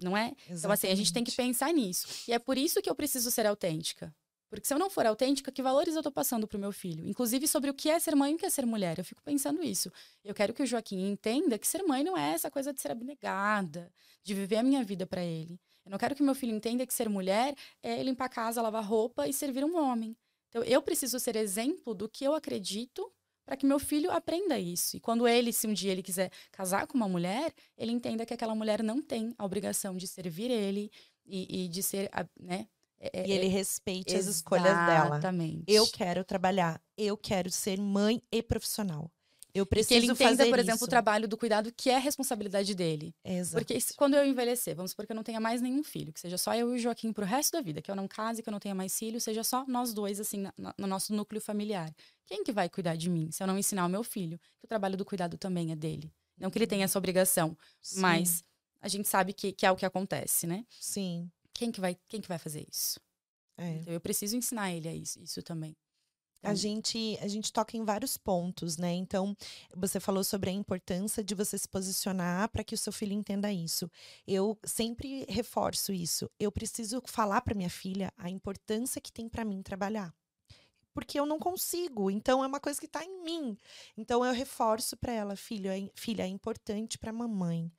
Não é? Então, assim, a gente tem que exatamente. pensar nisso. E é por isso que eu preciso ser autêntica. Porque se eu não for autêntica, que valores eu tô passando pro meu filho? Inclusive sobre o que é ser mãe e o que é ser mulher. Eu fico pensando isso. Eu quero que o Joaquim entenda que ser mãe não é essa coisa de ser abnegada, de viver a minha vida para ele. Eu não quero que meu filho entenda que ser mulher é limpar a casa, lavar roupa e servir um homem. Então, eu preciso ser exemplo do que eu acredito para que meu filho aprenda isso. E quando ele, se um dia ele quiser casar com uma mulher, ele entenda que aquela mulher não tem a obrigação de servir ele e, e de ser, né? é- E ele é- respeite as escolhas dela. Exatamente. Eu quero trabalhar, eu quero ser mãe e profissional. Eu E que preciso ele entenda, fazer por exemplo, isso. o trabalho do cuidado que é responsabilidade dele. Exato. Porque se- quando eu envelhecer, vamos supor que eu não tenha mais nenhum filho, que seja só eu e o Joaquim pro resto da vida, que eu não case, que eu não tenha mais filho, seja só nós dois, assim, na- no nosso núcleo familiar. Quem que vai cuidar de mim se eu não ensinar o meu filho que o trabalho do cuidado também é dele? Não que ele tenha essa obrigação, Sim, mas a gente sabe que, que é o que acontece, né? Sim. Quem que vai, quem que vai fazer isso? é. Então eu preciso ensinar ele a isso, isso também. A gente, a gente toca em vários pontos, né? Então, você falou sobre a importância de você se posicionar para que o seu filho entenda isso. Eu sempre reforço isso. Eu preciso falar para minha filha a importância que tem para mim trabalhar. Porque eu não consigo, então é uma coisa que está em mim. Então eu reforço para ela, filho, é, filha, é importante para a mamãe.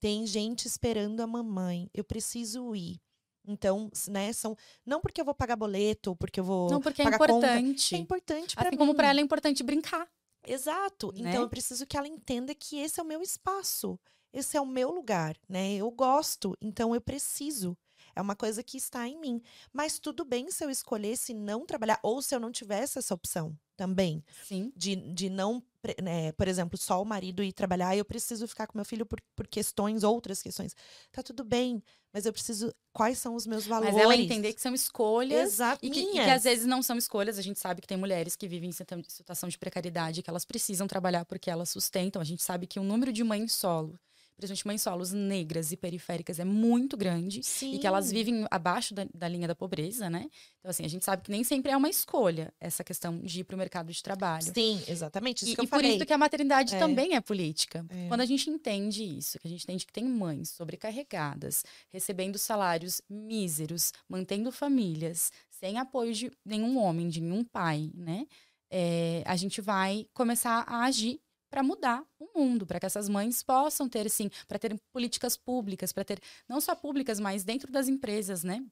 Tem gente esperando a mamãe. Eu preciso ir. Então, né, são não porque eu vou pagar boleto, ou porque eu vou Não, porque é pagar conta. importante. É importante para Assim mim. como para ela é importante brincar. Exato. né? Então eu preciso que ela entenda que esse é o meu espaço. Esse é o meu lugar, né? Eu gosto, então eu preciso. É uma coisa que está em mim. Mas tudo bem se eu escolhesse não trabalhar, ou se eu não tivesse essa opção também. Sim. De, de não, né, por exemplo, só o marido ir trabalhar, eu preciso ficar com meu filho por, por questões, outras questões. Tá tudo bem, mas eu preciso. Quais são os meus valores? Mas ela entender que são escolhas Exato. E que, e que às vezes não são escolhas, a gente sabe que tem mulheres que vivem em situa- situação de precariedade, que elas precisam trabalhar porque elas sustentam. A gente sabe que o número de mães solo, principalmente mães solos negras e periféricas, é muito grande. Sim. E que elas vivem abaixo da, da, linha da pobreza, né? Então, assim, a gente sabe que nem sempre é uma escolha essa questão de ir para o mercado de trabalho. Sim, exatamente. Isso e, e por isso que a maternidade É. também é política. É. Quando a gente entende isso, que a gente entende que tem mães sobrecarregadas, recebendo salários míseros, mantendo famílias, sem apoio de nenhum homem, de nenhum pai, né? É, a gente vai começar a agir para mudar o mundo, para que essas mães possam ter, sim, para ter políticas públicas, para ter não só públicas, mas dentro das empresas, né?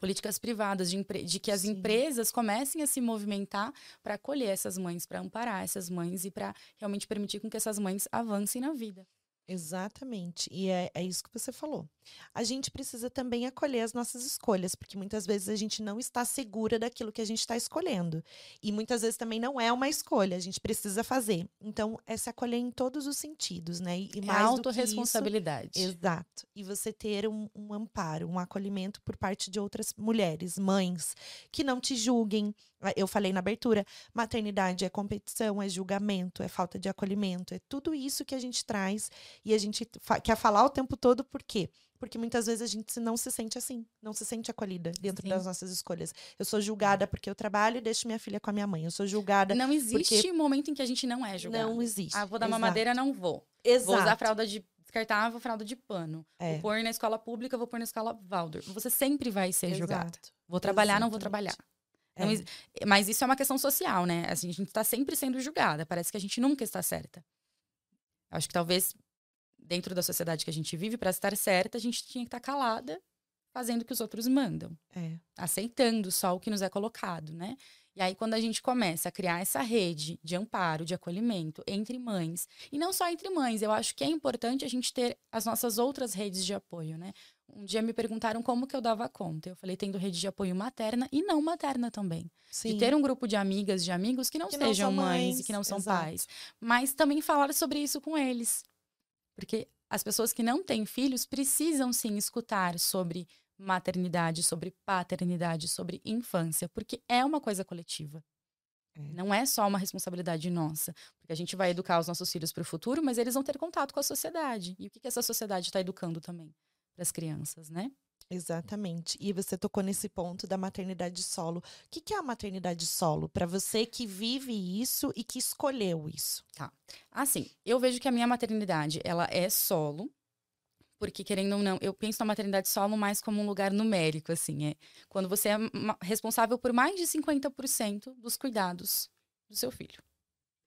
Políticas privadas, de, de que as Sim. empresas comecem a se movimentar para acolher essas mães, para amparar essas mães e para realmente permitir com que essas mães avancem na vida. Exatamente. E é, é isso que você falou. A gente precisa também acolher as nossas escolhas, porque muitas vezes a gente não está segura daquilo que a gente está escolhendo. E muitas vezes também não é uma escolha, a gente precisa fazer. Então, é se acolher em todos os sentidos, né? E, e É mais isso, autorresponsabilidade. Exato. E você ter um, um amparo, um acolhimento por parte de outras mulheres, mães, que não te julguem. Ah, Eu falei na abertura, maternidade é competição, é julgamento, é falta de acolhimento, é tudo isso que a gente traz e a gente fa- quer falar o tempo todo, por quê? Porque muitas vezes a gente não se sente assim, não se sente acolhida dentro Sim. das nossas escolhas. Eu sou julgada porque eu trabalho e deixo minha filha com a minha mãe. Eu sou julgada. Não existe momento em que a gente não é julgado. Não existe. Ah, vou dar Exato. mamadeira, não vou. Exato. Vou usar fralda de descartável, fralda de pano. É. Vou pôr na escola pública, vou pôr na escola Waldorf. Você sempre vai ser julgado. Exato. Vou trabalhar, não vou Exatamente. trabalhar. Não É. exi- Mas isso é uma questão social, né? Assim, a gente está sempre sendo julgada. Parece que a gente nunca está certa. Acho que talvez dentro da sociedade que a gente vive, para estar certa, a gente tinha que estar calada, fazendo o que os outros mandam, É. aceitando só o que nos é colocado, né? E aí, quando a gente começa a criar essa rede de amparo, de acolhimento entre mães, e não só entre mães, eu acho que é importante a gente ter as nossas outras redes de apoio, né? Um dia me perguntaram como que eu dava conta. Eu falei, tendo rede de apoio materna e não materna também. Sim. De ter um grupo de amigas, de amigos que não Que não sejam são mães, mães, e que não são exato. pais. Mas também falar sobre isso com eles. Porque as pessoas que não têm filhos precisam sim escutar sobre maternidade, sobre paternidade, sobre infância, porque é uma coisa coletiva. É. Não é só uma responsabilidade nossa. Porque a gente vai educar os nossos filhos para o futuro, mas eles vão ter contato com a sociedade. E o que, que essa sociedade está educando também para as crianças, né? Exatamente. E você tocou nesse ponto da maternidade solo. O que, que é a maternidade solo? Para você que vive isso e que escolheu isso. Assim, eu vejo que a minha maternidade, ela é solo, porque querendo ou não, eu penso na maternidade solo mais como um lugar numérico, assim, é quando você é responsável por mais de 50% dos cuidados do seu filho.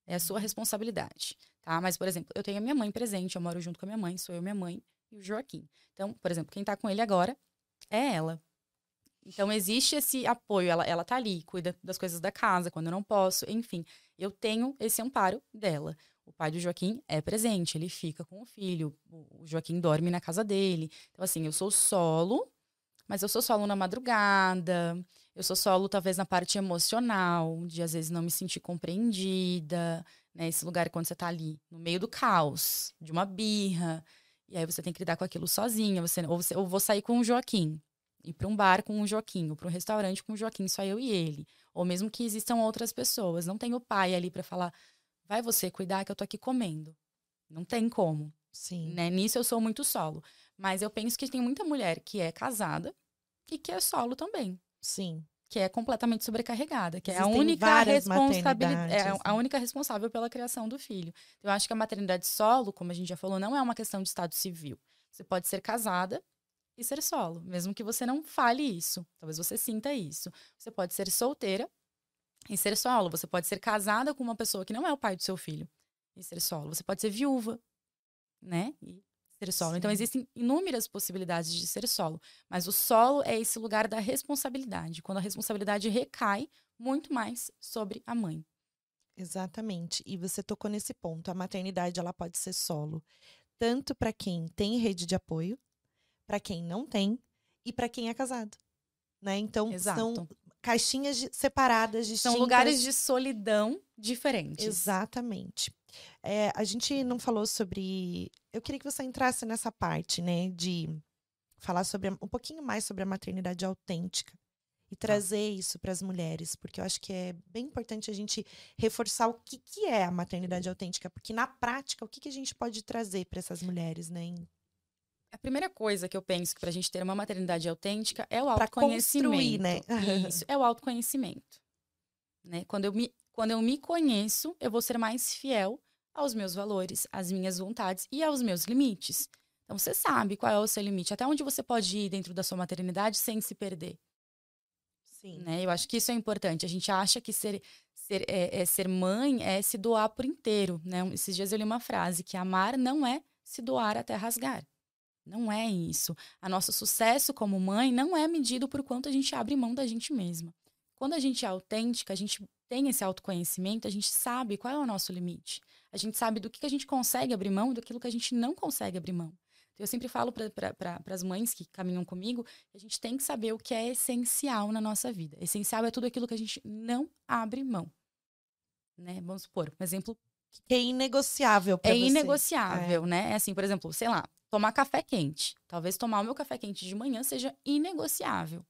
É a sua responsabilidade, tá? Mas, por exemplo, eu tenho a minha mãe presente, eu moro junto com a minha mãe, sou eu, minha mãe e o Joaquim. Então, por exemplo, quem tá com ele agora é ela. Então, existe esse apoio, ela, ela tá ali, cuida das coisas da casa quando eu não posso, enfim. Eu tenho esse amparo dela. O pai do Joaquim é presente, ele fica com o filho. O Joaquim dorme na casa dele. Então, assim, eu sou solo, mas eu sou solo na madrugada. Eu sou solo, talvez, na parte emocional, de às vezes não me sentir compreendida, né? Esse lugar quando você tá ali, no meio do caos, de uma birra. E aí você tem que lidar com aquilo sozinha. Você, ou, você, ou vou sair com o Joaquim, ir para um bar com o Joaquim, ou para um restaurante com o Joaquim, só eu e ele. Ou mesmo que existam outras pessoas. Não tem o pai ali para falar, vai você cuidar que eu tô aqui comendo. Não tem como, Sim. né? Nisso eu sou muito solo. Mas eu penso que tem muita mulher que é casada e que é solo também. Sim. Que é completamente sobrecarregada, que é a Existem única responsabilidade, é a- maternidades, a única responsável pela criação do filho. Então, eu acho que a maternidade solo, como a gente já falou, não é uma questão de estado civil. Você pode ser casada e ser solo, mesmo que você não fale isso. Talvez você sinta isso. Você pode ser solteira e ser solo. Você pode ser casada com uma pessoa que não é o pai do seu filho e ser solo. Você pode ser viúva, né? E ser solo. Então, Sim. existem inúmeras possibilidades de ser solo. Mas o solo é esse lugar da responsabilidade, quando a responsabilidade recai muito mais sobre a mãe. Exatamente. E você tocou nesse ponto. A maternidade ela pode ser solo, tanto para quem tem rede de apoio, para quem não tem e para quem é casado. Né? Então, são Exato. caixinhas de- separadas, distintas. São lugares de solidão diferentes. Exatamente. É, a gente não falou sobre. Eu queria que você entrasse nessa parte, né? De falar sobre um pouquinho mais sobre a maternidade autêntica e trazer isso para as mulheres, porque eu acho que é bem importante a gente reforçar o que, que é a maternidade autêntica, porque na prática, o que, que a gente pode trazer para essas mulheres, né? A primeira coisa que eu penso que para a gente ter uma maternidade autêntica é o autoconhecimento. Construir, né? Isso, é o autoconhecimento. Né? Quando, eu me, quando eu me conheço, eu vou ser mais fiel aos meus valores, às minhas vontades e aos meus limites. Então, você sabe qual é o seu limite, até onde você pode ir dentro da sua maternidade sem se perder. Sim. Né? Eu acho que isso é importante. A gente acha que ser, ser, é, é ser mãe é se doar por inteiro. Né? Esses dias eu li uma frase que amar não é se doar até rasgar. Não é isso. A nosso sucesso como mãe não é medido por quanto a gente abre mão da gente mesma. Quando a gente é autêntica, a gente tem esse autoconhecimento, a gente sabe qual é o nosso limite. A gente sabe do que a gente consegue abrir mão e daquilo que a gente não consegue abrir mão. Então, eu sempre falo para as mães que caminham comigo que a gente tem que saber o que é essencial na nossa vida. Essencial é tudo aquilo que a gente não abre mão. Né? Vamos supor, um exemplo. Que é inegociável para É você. inegociável, é. né? É assim, por exemplo, sei lá, tomar café quente. Talvez tomar o meu café quente de manhã seja inegociável.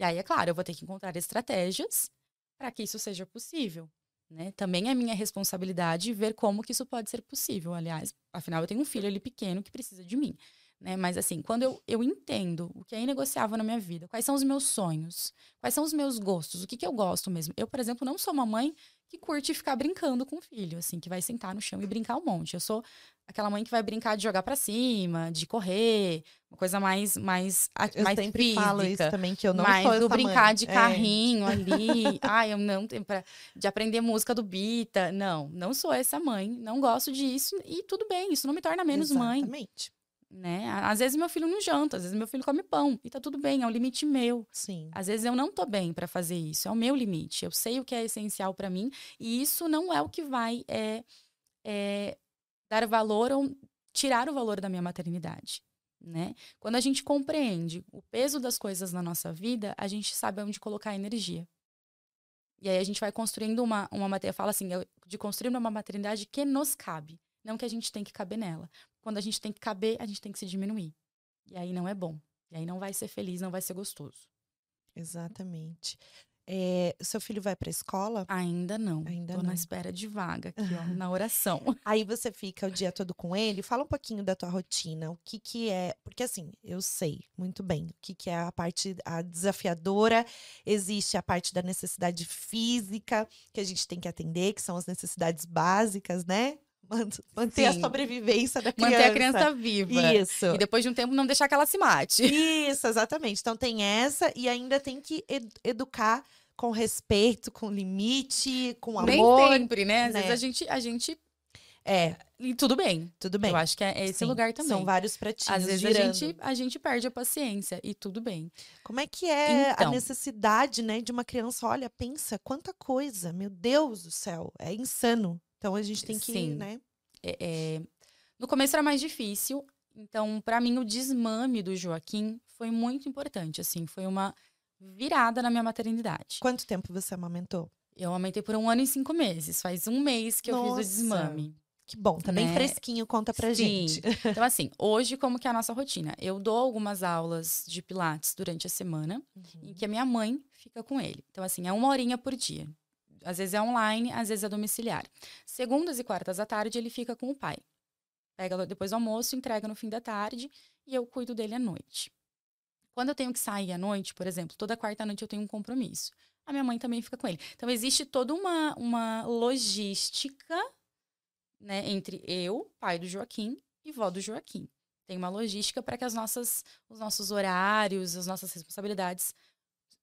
E aí, é claro, eu vou ter que encontrar estratégias para que isso seja possível. Né? Também é minha responsabilidade ver como que isso pode ser possível. Aliás, afinal, eu tenho um filho ali pequeno que precisa de mim. Né? Mas assim, quando eu, eu entendo o que é inegociável na minha vida, quais são os meus sonhos, quais são os meus gostos, o que, que eu gosto mesmo. Eu, por exemplo, não sou uma mãe que curte ficar brincando com o filho, assim, que vai sentar no chão e brincar um monte. Eu sou aquela mãe que vai brincar de jogar para cima, de correr, uma coisa mais mais eu mais sempre física. falo isso também que eu não mas sou essa brincar mãe. de É. carrinho [laughs] ali, ai, eu não tenho para de aprender música do Bita. Não, não sou essa mãe, não gosto disso e tudo bem, isso não me torna menos mãe Exatamente. Né? Às vezes meu filho não janta, às vezes meu filho come pão e tá tudo bem, é um limite meu. Sim. Às vezes eu não tô bem para fazer isso, é o meu limite. Eu sei o que é essencial para mim e isso não é o que vai é, é, dar valor ou tirar o valor da minha maternidade. Né? Quando a gente compreende o peso das coisas na nossa vida, a gente sabe onde colocar a energia. E aí a gente vai construindo uma, uma maternidade, fala assim, de construir uma maternidade que nos cabe, não que a gente tem que caber nela. Quando a gente tem que caber, a gente tem que se diminuir. E aí não é bom. E aí não vai ser feliz, não vai ser gostoso. Exatamente. É, seu filho vai para a escola? Ainda não. Ainda Tô não. na espera de vaga aqui, ó, [laughs] na oração. Aí você fica o dia todo com ele. Fala um pouquinho da tua rotina. O que que é? Porque assim, eu sei muito bem o que que é a parte a desafiadora. Existe a parte da necessidade física que a gente tem que atender, que são as necessidades básicas, né? Man- Manter a Sim. sobrevivência da criança. Manter a criança viva. Isso. E depois de um tempo não deixar que ela se mate. Isso, exatamente. Então tem essa e ainda tem que ed- educar com respeito, com limite, com Nem amor. sempre, né? Às né? vezes a gente, a gente. É, E tudo bem. tudo bem. Eu acho que é esse Sim, lugar também. São vários pratinhos Às vezes a gente, a gente perde a paciência e tudo bem. Como é que é a Então. necessidade, né, de uma criança? Olha, pensa quanta coisa, meu Deus do céu, é insano. Então a gente tem que, Sim. né? É, é, No começo era mais difícil, então para mim o desmame do Joaquim foi muito importante, assim, foi uma virada na minha maternidade. Quanto tempo você amamentou? Eu aumentei por um ano e cinco meses, faz um mês que eu fiz Nossa. o desmame. Que bom, tá bem Né? fresquinho, conta pra Sim. gente. [laughs] Então assim, hoje como que é a nossa rotina? Eu dou algumas aulas de pilates durante a semana, em que a minha mãe fica com ele. Então, assim, é uma horinha por dia. Às vezes é online, às vezes é domiciliar. Segundas e quartas à tarde, ele fica com o pai. Pega depois do almoço, entrega no fim da tarde e eu cuido dele à noite. Quando eu tenho que sair à noite, por exemplo, toda quarta noite eu tenho um compromisso. A minha mãe também fica com ele. Então, existe toda uma, uma logística né, entre eu, pai do Joaquim, e vó do Joaquim. Tem uma logística para que as nossas, os nossos horários, as nossas responsabilidades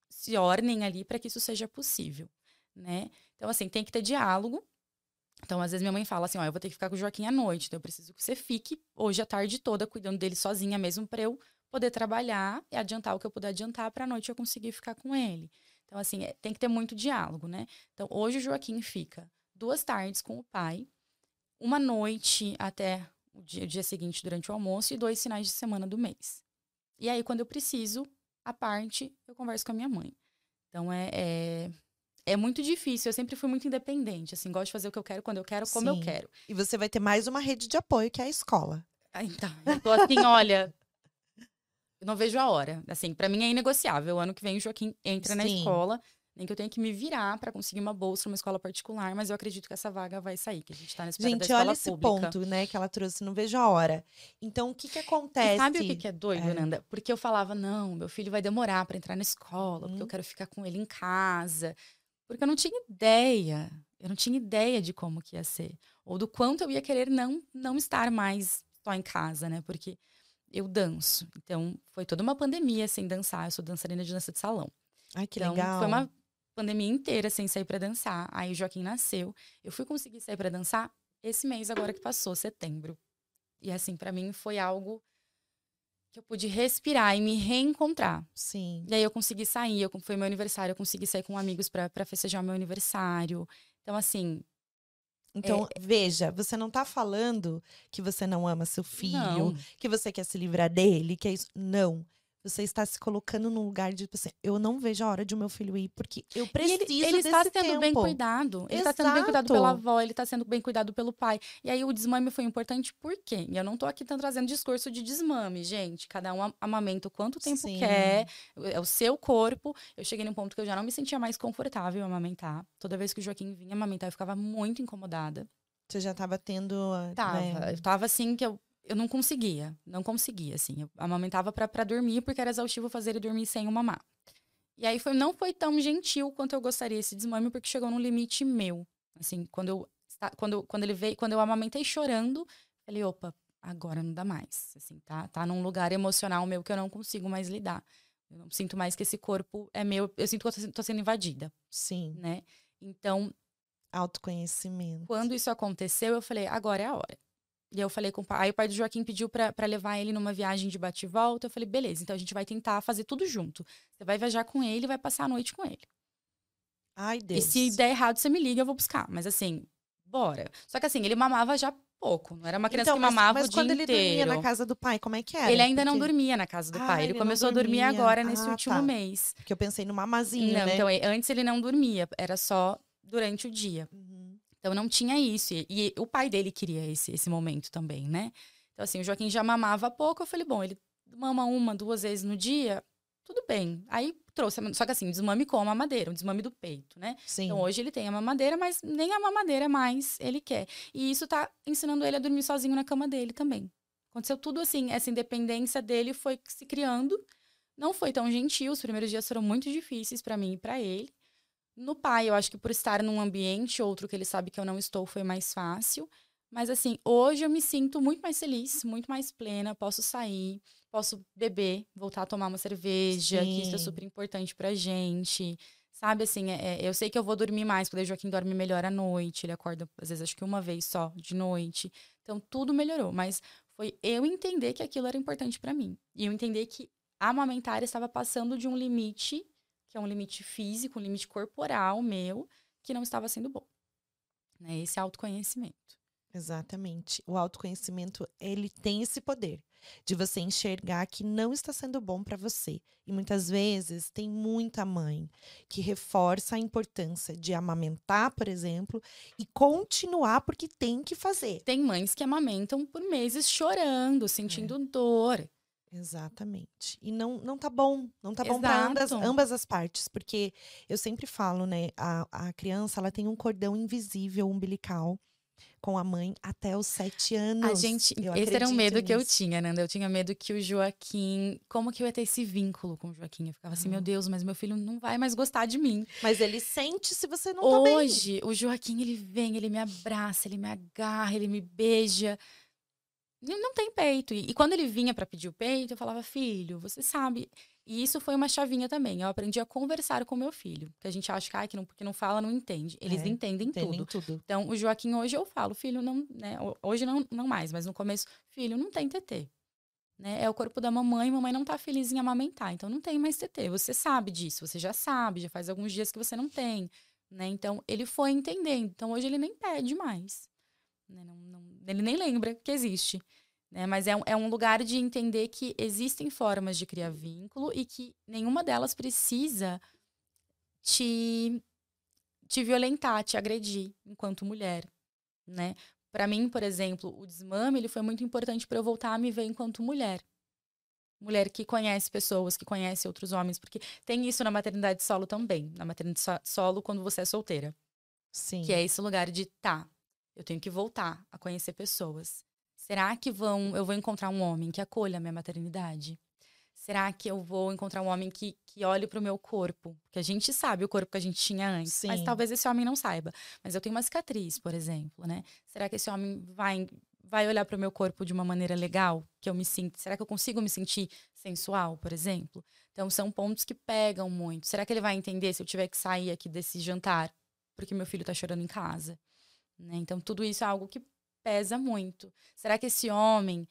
se ornem ali para que isso seja possível, né? Então, assim, tem que ter diálogo. Então, às vezes minha mãe fala assim, ó, eu vou ter que ficar com o Joaquim à noite, então eu preciso que você fique hoje a tarde toda cuidando dele sozinha mesmo para eu poder trabalhar e adiantar o que eu puder adiantar para a noite eu conseguir ficar com ele. Então, assim, é- tem que ter muito diálogo, né? Então, hoje o Joaquim fica duas tardes com o pai, uma noite até o dia, o dia seguinte durante o almoço e dois finais de semana do mês. E aí, quando eu preciso, a parte, eu converso com a minha mãe. Então, é, é, é muito difícil. Eu sempre fui muito independente, assim, gosto de fazer o que eu quero, quando eu quero, como Sim. eu quero. E você vai ter mais uma rede de apoio, que é a escola. Ah, Então, eu tô assim, olha, Eu não vejo a hora. Assim, para mim é inegociável. O ano que vem o Joaquim entra Sim. na escola nem que eu tenha que me virar para conseguir uma bolsa numa escola particular, mas eu acredito que essa vaga vai sair, que a gente está nesse Gente, olha esse pública. ponto, né, que ela trouxe, não vejo a hora. Então, o que que acontece? E sabe o que, que é doido, é. Nanda? Porque eu falava, não, meu filho vai demorar para entrar na escola, hum. porque eu uhum. quero ficar com ele em casa, porque eu não tinha ideia, eu não tinha ideia de como que ia ser, ou do quanto eu ia querer não, não estar mais só em casa, né, porque eu danço, então foi toda uma pandemia sem dançar, eu sou dançarina de dança de salão. Ai, que então, legal. Foi uma pandemia inteira sem sair para dançar. Aí o Joaquim nasceu. Eu fui conseguir sair para dançar esse mês agora que passou, setembro. E assim, para mim foi algo que eu pude respirar e me reencontrar. Sim. E aí eu consegui sair, eu, foi meu aniversário, eu consegui sair com amigos para festejar meu aniversário. Então, assim. Então, é... veja, você não tá falando que você não ama seu filho, não. que você quer se livrar dele, que é isso. Não. Você está se colocando num lugar de, tipo assim, eu não vejo a hora de o meu filho ir, porque eu preciso e ele, ele está sendo tempo. bem cuidado. Ele está sendo bem cuidado pela avó, ele está sendo bem cuidado pelo pai. E aí o desmame foi importante por quê? E eu não estou aqui trazendo discurso de desmame, gente. Cada um amamenta o quanto tempo Sim. quer, é o seu corpo. Eu cheguei num ponto que eu já não me sentia mais confortável amamentar. Toda vez que o Joaquim vinha amamentar, eu ficava muito incomodada. Você já estava tendo. Tava. Né? Eu tava assim que eu eu não conseguia, não conseguia, assim. Eu amamentava para dormir, porque era exaustivo fazer ele dormir sem o mamar. E aí foi, não foi tão gentil quanto eu gostaria esse desmame, porque chegou num limite meu. Assim, quando eu, quando, quando ele veio, quando eu amamentei chorando, falei, opa, agora não dá mais. Assim, tá, tá num lugar emocional meu que eu não consigo mais lidar. Eu não sinto mais que esse corpo é meu, eu sinto que eu tô sendo invadida. Sim. Né? Então. Autoconhecimento. Quando isso aconteceu, eu falei, agora é a hora. E eu falei com o pai. Aí o pai do Joaquim pediu para levar ele numa viagem de bate e volta. Eu falei, beleza, então a gente vai tentar fazer tudo junto. Você vai viajar com ele e vai passar a noite com ele. Ai, Deus. E se der errado, você me liga, eu vou buscar. Mas assim, bora. Só que assim, ele mamava já pouco. Não era uma criança então, que mamava mas, mas o dia quando inteiro. ele dormia na casa do pai, como é que era? Ele ainda Porque... não dormia na casa do pai. ele, ele começou a dormir agora nesse ah, último tá. mês. Porque eu pensei no mamazinho, não, né? Então, antes ele não dormia. Era só durante o dia. Uhum. Então não tinha isso. E, e, o pai dele queria esse, esse momento também, né? Então, assim, o Joaquim já mamava pouco. Eu falei, bom, ele mama uma, duas vezes no dia, tudo bem. Aí trouxe, só que assim, desmame com a mamadeira, um desmame do peito, né? Sim. Então hoje ele tem a mamadeira, mas nem a mamadeira mais ele quer. E isso tá ensinando ele a dormir sozinho na cama dele também. Aconteceu tudo assim, essa independência dele foi se criando. Não foi tão gentil, os primeiros dias foram muito difíceis para mim e para ele. No pai, eu acho que por estar num ambiente outro que ele sabe que eu não estou, foi mais fácil. Mas assim, hoje eu me sinto muito mais feliz, muito mais plena, posso sair, posso beber, voltar a tomar uma cerveja, Sim. que isso é super importante pra gente. Sabe, assim, é, é, eu sei que eu vou dormir mais, porque o Joaquim dorme melhor à noite, ele acorda, às vezes, acho que uma vez só, de noite. Então, tudo melhorou, mas foi eu entender que aquilo era importante para mim. E eu entender que a amamentar estava passando de um limite que é um limite físico, um limite corporal meu, que não estava sendo bom. Né? Esse autoconhecimento. Exatamente. O autoconhecimento, ele tem esse poder de você enxergar que não está sendo bom para você. E muitas vezes tem muita mãe que reforça a importância de amamentar, por exemplo, e continuar porque tem que fazer. Tem mães que amamentam por meses chorando, sentindo é. dor. Exatamente. E não, não tá bom. Não tá bom para ambas, ambas as partes. Porque eu sempre falo, né? A, a criança, ela tem um cordão invisível umbilical com a mãe até os sete anos. A gente, eu esse era um medo nisso. que eu tinha, Nanda. Eu tinha medo que o Joaquim, como que eu ia ter esse vínculo com o Joaquim? Eu ficava assim, meu Deus, mas meu filho não vai mais gostar de mim. Mas ele sente se você não Hoje, tá bem. Hoje, o Joaquim, ele vem, ele me abraça, ele me agarra, ele me beija não tem peito. E, e quando ele vinha para pedir o peito, eu falava, filho, você sabe. E isso foi uma chavinha também. Eu aprendi a conversar com meu filho. Que a gente acha que, ah, que não, porque não fala, não entende. Eles é, entendem, entendem tudo. tudo. Então, o Joaquim, hoje eu falo, filho, não, né? Hoje não, não mais, mas no começo, filho, não tem TT. Né? É o corpo da mamãe, mamãe não tá feliz em amamentar, então não tem mais TT. Você sabe disso, você já sabe, já faz alguns dias que você não tem. Né? Então, ele foi entendendo. Então, hoje ele nem pede mais. Né? Não, não, ele nem lembra que existe. Né? Mas é um, é um lugar de entender que existem formas de criar vínculo e que nenhuma delas precisa te, te violentar, te agredir enquanto mulher. Né? Para mim, por exemplo, o desmame ele foi muito importante para eu voltar a me ver enquanto mulher. mulher que conhece pessoas, que conhece outros homens, porque tem isso na maternidade solo também, na maternidade solo quando você é solteira. Sim. Que é esse lugar de tá, eu tenho que voltar a conhecer pessoas. Será que vão, eu vou encontrar um homem que acolha a minha maternidade? Será que eu vou encontrar um homem que, que olhe para o meu corpo? Porque a gente sabe o corpo que a gente tinha antes, Sim. mas talvez esse homem não saiba. Mas eu tenho uma cicatriz, por exemplo, né? Será que esse homem vai vai olhar para o meu corpo de uma maneira legal, que eu me sinto? Será que eu consigo me sentir sensual, por exemplo? Então são pontos que pegam muito. Será que ele vai entender se eu tiver que sair aqui desse jantar porque meu filho está chorando em casa? Né? Então tudo isso é algo que pesa muito. Será que esse homem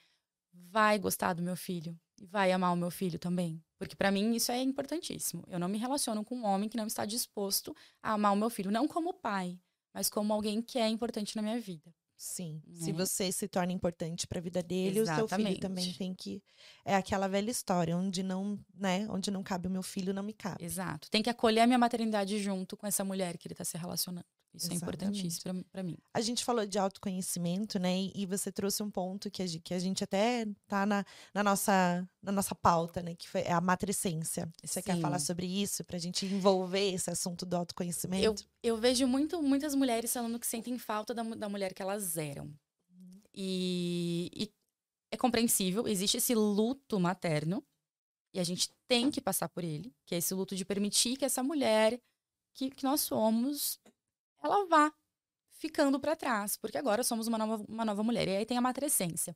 vai gostar do meu filho? e vai amar o meu filho também. Porque para mim isso é importantíssimo. Eu não me relaciono com um homem que não está disposto a amar o meu filho, não como pai, mas como alguém que é importante na minha vida. Sim. Né? Se você se torna importante para a vida dele, Exatamente. o seu filho também tem que é aquela velha história onde não, né, onde não cabe o meu filho, não me cabe. Exato. Tem que acolher a minha maternidade junto com essa mulher que ele está se relacionando. Isso Exatamente. é importantíssimo para mim. A gente falou de autoconhecimento, né? E, você trouxe um ponto que a, gente, que a gente até tá na, na, nossa, na nossa pauta, né? Que foi a matricência. Você Sim. quer falar sobre isso para a gente envolver esse assunto do autoconhecimento? Eu, eu vejo muito, muitas mulheres falando que sentem falta da, da mulher que elas eram. Uhum. E, e é compreensível, existe esse luto materno. E a gente tem que passar por ele, que é esse luto de permitir que essa mulher que, que nós somos ela vá ficando para trás, porque agora somos uma nova, uma nova mulher. E aí tem a matrescência.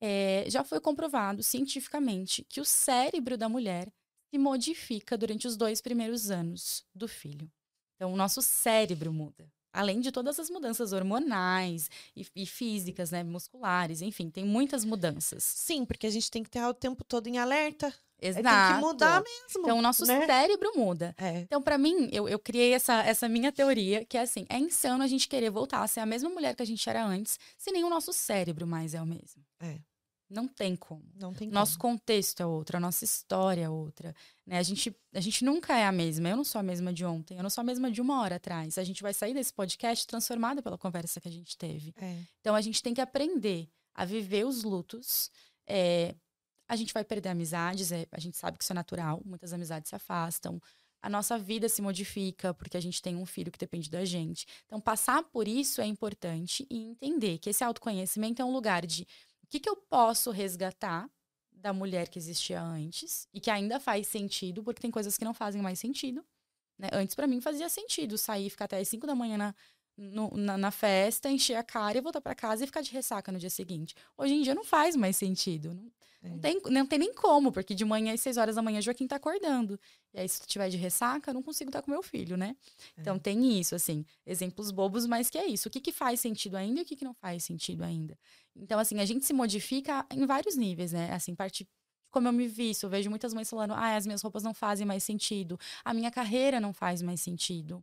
É, já foi comprovado cientificamente que o cérebro da mulher se modifica durante os dois primeiros anos do filho. Então, o nosso cérebro muda. Além de todas as mudanças hormonais e, e, físicas, né, musculares, enfim, tem muitas mudanças. Sim, porque a gente tem que ter o tempo todo em alerta, Exato. Tem que mudar mesmo. Então, o nosso né? cérebro muda. É. Então, para mim, eu, eu criei essa, essa minha teoria, que é assim: é insano a gente querer voltar a ser a mesma mulher que a gente era antes, se nem o nosso cérebro mais é o mesmo. É. Não tem como. Não tem Nosso como. contexto é outro, a nossa história é outra. Né? A, gente, a gente nunca é a mesma. Eu não sou a mesma de ontem, eu não sou a mesma de uma hora atrás. A gente vai sair desse podcast transformada pela conversa que a gente teve. É. Então, a gente tem que aprender a viver os lutos, é, a gente vai perder amizades, é, a gente sabe que isso é natural, muitas amizades se afastam. A nossa vida se modifica porque a gente tem um filho que depende da gente. Então, passar por isso é importante e entender que esse autoconhecimento é um lugar de que, que eu posso resgatar da mulher que existia antes e que ainda faz sentido, porque tem coisas que não fazem mais sentido. Né? Antes, para mim, fazia sentido sair, ficar até as 5 da manhã na, no, na, na, festa, encher a cara e voltar para casa e ficar de ressaca no dia seguinte. Hoje em dia não faz mais sentido. Não, é. Não, tem, não tem nem como, porque de manhã às 6 horas da manhã Joaquim tá acordando. E aí, se tu tiver de ressaca, eu não consigo estar com meu filho, né? É. Então tem isso, assim, exemplos bobos, mas que é isso. O que, que faz sentido ainda e o que, que não faz sentido ainda. Então, assim, a gente se modifica em vários níveis, né? Assim, parte como eu me visto, eu vejo muitas mães falando: ah, as minhas roupas não fazem mais sentido, a minha carreira não faz mais sentido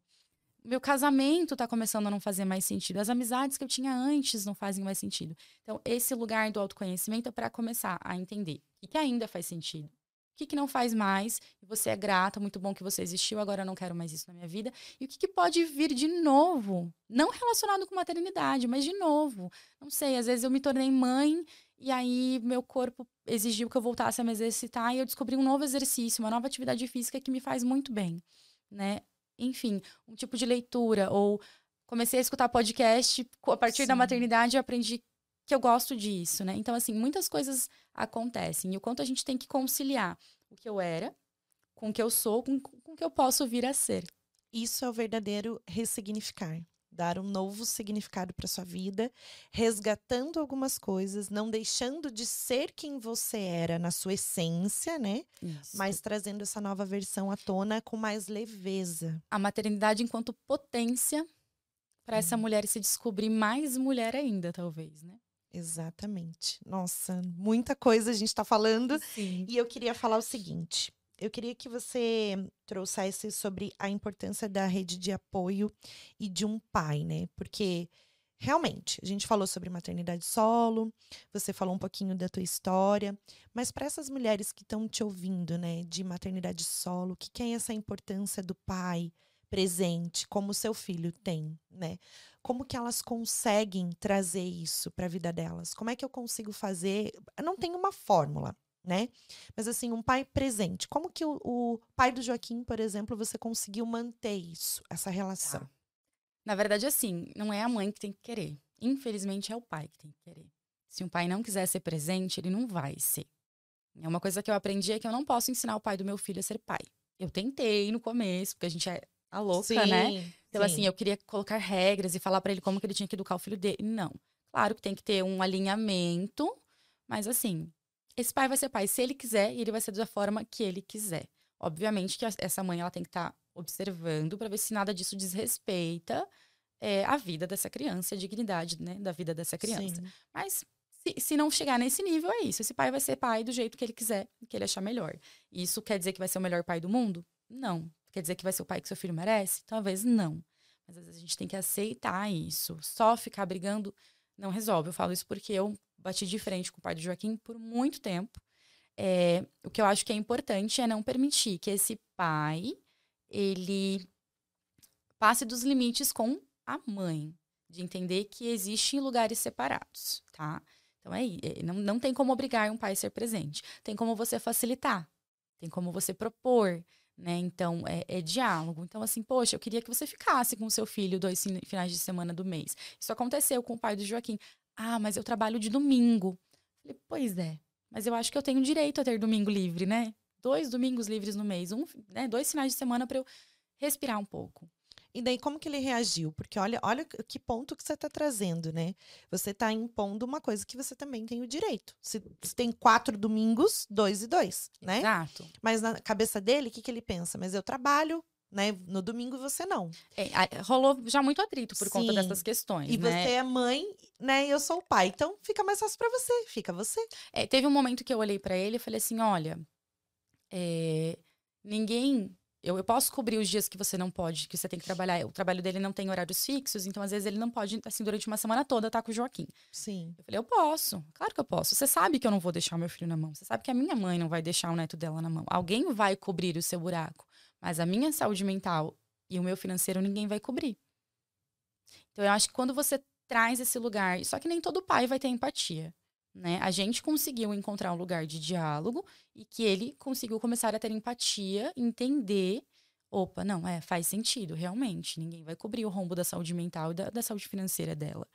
meu casamento está começando a não fazer mais sentido. As amizades que eu tinha antes não fazem mais sentido. Então, esse lugar do autoconhecimento é para começar a entender o que, ainda faz sentido. O que, que não faz mais, você é grata, muito bom que você existiu, agora eu não quero mais isso na minha vida. E o que, que pode vir de novo? Não relacionado com maternidade, mas de novo. Não sei, às vezes eu me tornei mãe e aí meu corpo exigiu que eu voltasse a me exercitar e eu descobri um novo exercício, uma nova atividade física que me faz muito bem, né? Enfim, um tipo de leitura. Ou comecei a escutar podcast, a partir Sim. da maternidade eu aprendi que eu gosto disso, né? Então, assim, muitas coisas acontecem. E o quanto a gente tem que conciliar o que eu era com o que eu sou, com, com o que eu posso vir a ser. Isso é o verdadeiro ressignificar dar um novo significado para sua vida, resgatando algumas coisas, não deixando de ser quem você era na sua essência, né? Isso. Mas trazendo essa nova versão à tona com mais leveza. A maternidade enquanto potência para essa uhum. mulher se descobrir mais mulher ainda, talvez, né? Exatamente. Nossa, muita coisa a gente está falando. Sim. E eu queria falar o seguinte: eu queria que você trouxesse sobre a importância da rede de apoio e de um pai, né? Porque realmente, a gente falou sobre maternidade solo, você falou um pouquinho da tua história, mas para essas mulheres que estão te ouvindo, né, de maternidade solo, o que, que é essa importância do pai presente, como seu filho tem, né? Como que elas conseguem trazer isso para a vida delas? Como é que eu consigo fazer? Eu não tem uma fórmula, né? Mas assim, um pai presente. Como que o, o pai do Joaquim, por exemplo, você conseguiu manter isso, essa relação? Tá. Na verdade, assim, não é a mãe que tem que querer. Infelizmente, é o pai que tem que querer. Se um pai não quiser ser presente, ele não vai ser. É uma coisa que eu aprendi é que eu não posso ensinar o pai do meu filho a ser pai. Eu tentei no começo, porque a gente é a louca, sim, né? Então, sim. assim, eu queria colocar regras e falar para ele como que ele tinha que educar o filho dele. Não. Claro que tem que ter um alinhamento, mas assim, esse pai vai ser pai se ele quiser e ele vai ser da forma que ele quiser. Obviamente que essa mãe ela tem que estar tá observando para ver se nada disso desrespeita é, a vida dessa criança, a dignidade né, da vida dessa criança. Sim. Mas se, se, não chegar nesse nível, é isso. Esse pai vai ser pai do jeito que ele quiser, que ele achar melhor. Isso quer dizer que vai ser o melhor pai do mundo? Não. Quer dizer que vai ser o pai que seu filho merece? Talvez não. Mas às vezes a gente tem que aceitar isso. Só ficar brigando não resolve. Eu falo isso porque eu bati de frente com o pai do Joaquim por muito tempo. É, o que eu acho que é importante é não permitir que esse pai ele passe dos limites com a mãe, de entender que existem lugares separados, tá? Então é, é não, não tem como obrigar um pai a ser presente, tem como você facilitar, tem como você propor, né? Então, é, é, diálogo. Então, assim, poxa, eu queria que você ficasse com o seu filho dois finais de semana do mês. Isso aconteceu com o pai do Joaquim. Ah, mas eu trabalho de domingo. Falei, pois é, mas eu acho que eu tenho direito a ter domingo livre, né? Dois domingos livres no mês, um, né? dois finais de semana para eu respirar um pouco. E daí, como que ele reagiu? Porque olha, olha que ponto que você está trazendo, né? Você está impondo uma coisa que você também tem o direito. Se, se, tem quatro domingos, dois e dois, né? Exato. Mas na cabeça dele, o que, que ele pensa? Mas eu trabalho, né? No domingo você não. É, rolou já muito atrito por Sim. conta dessas questões. E né? você é mãe, né? E eu sou o pai. Então fica mais fácil para você. Fica você. É, teve um momento que eu olhei para ele e falei assim: olha, é, ninguém eu, eu posso cobrir os dias que você não pode, que você tem que trabalhar. O trabalho dele não tem horários fixos, então às vezes ele não pode, assim, durante uma semana toda estar tá com o Joaquim. Sim. Eu falei, eu posso. Claro que eu posso. Você sabe que eu não vou deixar o meu filho na mão. Você sabe que a minha mãe não vai deixar o neto dela na mão. Alguém vai cobrir o seu buraco. Mas a minha saúde mental e o meu financeiro ninguém vai cobrir. Então eu acho que quando você traz esse lugar, só que nem todo pai vai ter empatia. Né? A gente conseguiu encontrar um lugar de diálogo e que ele conseguiu começar a ter empatia, entender. Opa, não, é, faz sentido, realmente. Ninguém vai cobrir o rombo da saúde mental e da, da saúde financeira dela.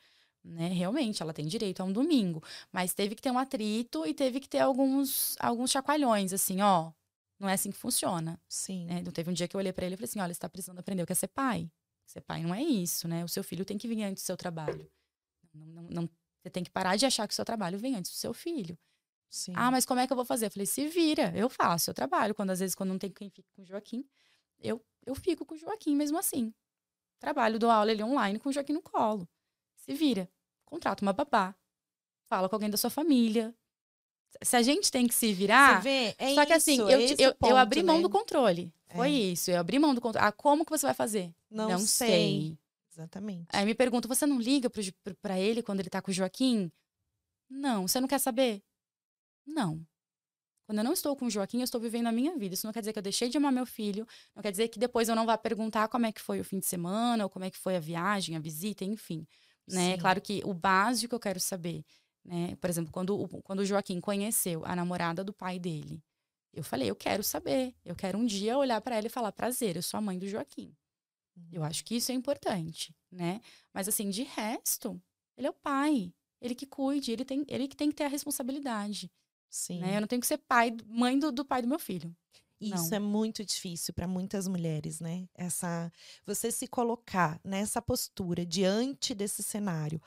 Né? Realmente, ela tem direito a um domingo. Mas teve que ter um atrito e teve que ter alguns, alguns chacoalhões, assim, ó. Não é assim que funciona. Sim. Né? Então, teve um dia que eu olhei para ele e falei assim: olha, você está precisando aprender o que é ser pai. Ser pai não é isso, né? O seu filho tem que vir antes do seu trabalho. Não, não, não você tem que parar de achar que o seu trabalho vem antes do seu filho. Sim. Ah, mas como é que eu vou fazer? Eu falei, se vira, eu faço, eu trabalho. Quando às vezes, quando não tem quem fique com o Joaquim, eu, eu fico com o Joaquim mesmo assim. Trabalho, dou aula ele online com o Joaquim no colo. Se vira. Contrata uma babá. Fala com alguém da sua família. Se a gente tem que se virar. Você vê? É só que assim, eu, é eu, ponto, eu abri mão né? do controle. Foi É. isso. Eu abri mão do controle. Ah, como que você vai fazer? Não sei. Exatamente. Aí me pergunta, você não liga pra ele quando ele tá com o Joaquim? Não. Você não quer saber? Não. Quando eu não estou com o Joaquim, eu estou vivendo a minha vida. Isso não quer dizer que eu deixei de amar meu filho, não quer dizer que depois eu não vá perguntar como é que foi o fim de semana, ou como é que foi a viagem, a visita, enfim. Né? Sim. Claro que o básico eu quero saber. Né? Por exemplo, quando, o- quando o Joaquim conheceu a namorada do pai dele, eu falei, eu quero saber. Eu quero um dia olhar para ela e falar, prazer, eu sou a mãe do Joaquim. Eu acho que isso é importante, né? Mas assim, de resto, ele é o pai. Ele que cuide, ele, tem, ele que tem que ter a responsabilidade. Sim. Né? Eu não tenho que ser pai, mãe do, do pai do meu filho. Isso Não. é muito difícil para muitas mulheres, né? Essa você se colocar nessa postura diante desse cenário,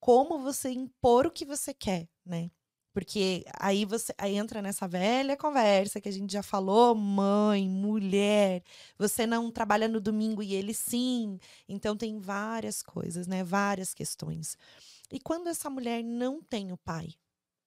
como você impor o que você quer, né? Porque aí você aí entra nessa velha conversa que a gente já falou, mãe, mulher, você não trabalha no domingo e ele sim. Então tem várias coisas, né? Várias questões. E quando essa mulher não tem o pai,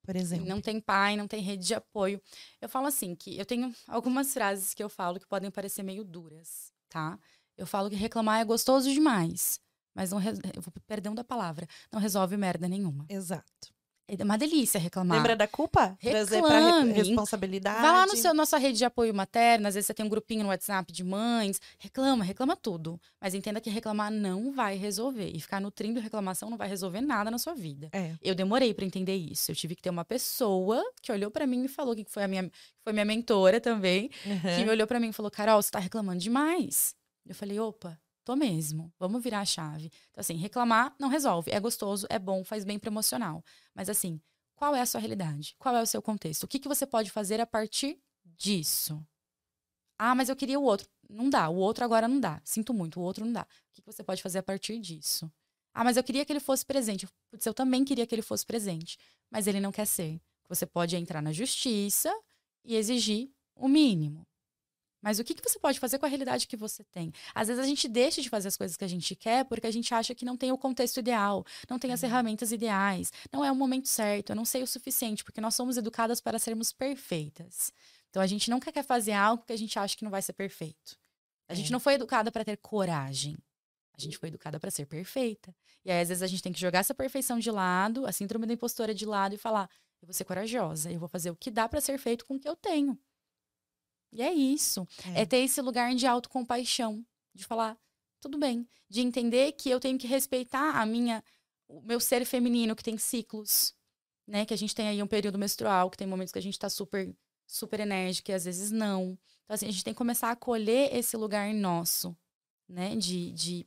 por exemplo? Não tem pai, não tem rede de apoio. Eu falo assim, que eu tenho algumas frases que eu falo que podem parecer meio duras, tá? Eu falo que reclamar é gostoso demais, mas não, re- eu vou perdão da palavra, não resolve merda nenhuma. Exato. É uma delícia reclamar. Lembra da culpa? Trazer pra Reclame. re- responsabilidade. Vai lá no seu, na sua rede de apoio materno, às vezes você tem um grupinho no WhatsApp de mães, reclama, reclama tudo. Mas entenda que reclamar não vai resolver. E ficar nutrindo reclamação não vai resolver nada na sua vida. É. Eu demorei pra entender isso. Eu tive que ter uma pessoa que olhou pra mim e falou que foi a minha, que foi minha mentora também, que Uhum. me olhou pra mim e falou: Carol, você tá reclamando demais. Eu falei: opa, tô mesmo. Vamos virar a chave. Então, assim, reclamar não resolve. É gostoso, é bom, faz bem pro emocional. Mas, assim, qual é a sua realidade? Qual é o seu contexto? O que, que você pode fazer a partir disso? Ah, mas eu queria o outro. Não dá. O outro agora não dá. Sinto muito, o outro não dá. O que, que você pode fazer a partir disso? Ah, mas eu queria que ele fosse presente. Putz, eu também queria que ele fosse presente. Mas ele não quer ser. Você pode entrar na justiça e exigir o mínimo. Mas o que, que você pode fazer com a realidade que você tem? Às vezes a gente deixa de fazer as coisas que a gente quer porque a gente acha que não tem o contexto ideal, não tem as ferramentas ideais, não é o momento certo, eu não sei o suficiente, porque nós somos educadas para sermos perfeitas. Então a gente nunca quer fazer algo que a gente acha que não vai ser perfeito. A gente É. não foi educada para ter coragem. A gente foi educada para ser perfeita. E aí, às vezes, a gente tem que jogar essa perfeição de lado, a síndrome da impostora de lado e falar: eu vou ser corajosa, eu vou fazer o que dá para ser feito com o que eu tenho. E é isso. É. É ter esse lugar de autocompaixão, de falar, tudo bem, de entender que eu tenho que respeitar a minha o meu ser feminino que tem ciclos, né? Que a gente tem aí um período menstrual, que tem momentos que a gente tá super super enérgica e às vezes não. Então assim, a gente tem que começar a acolher esse lugar nosso, né? De, de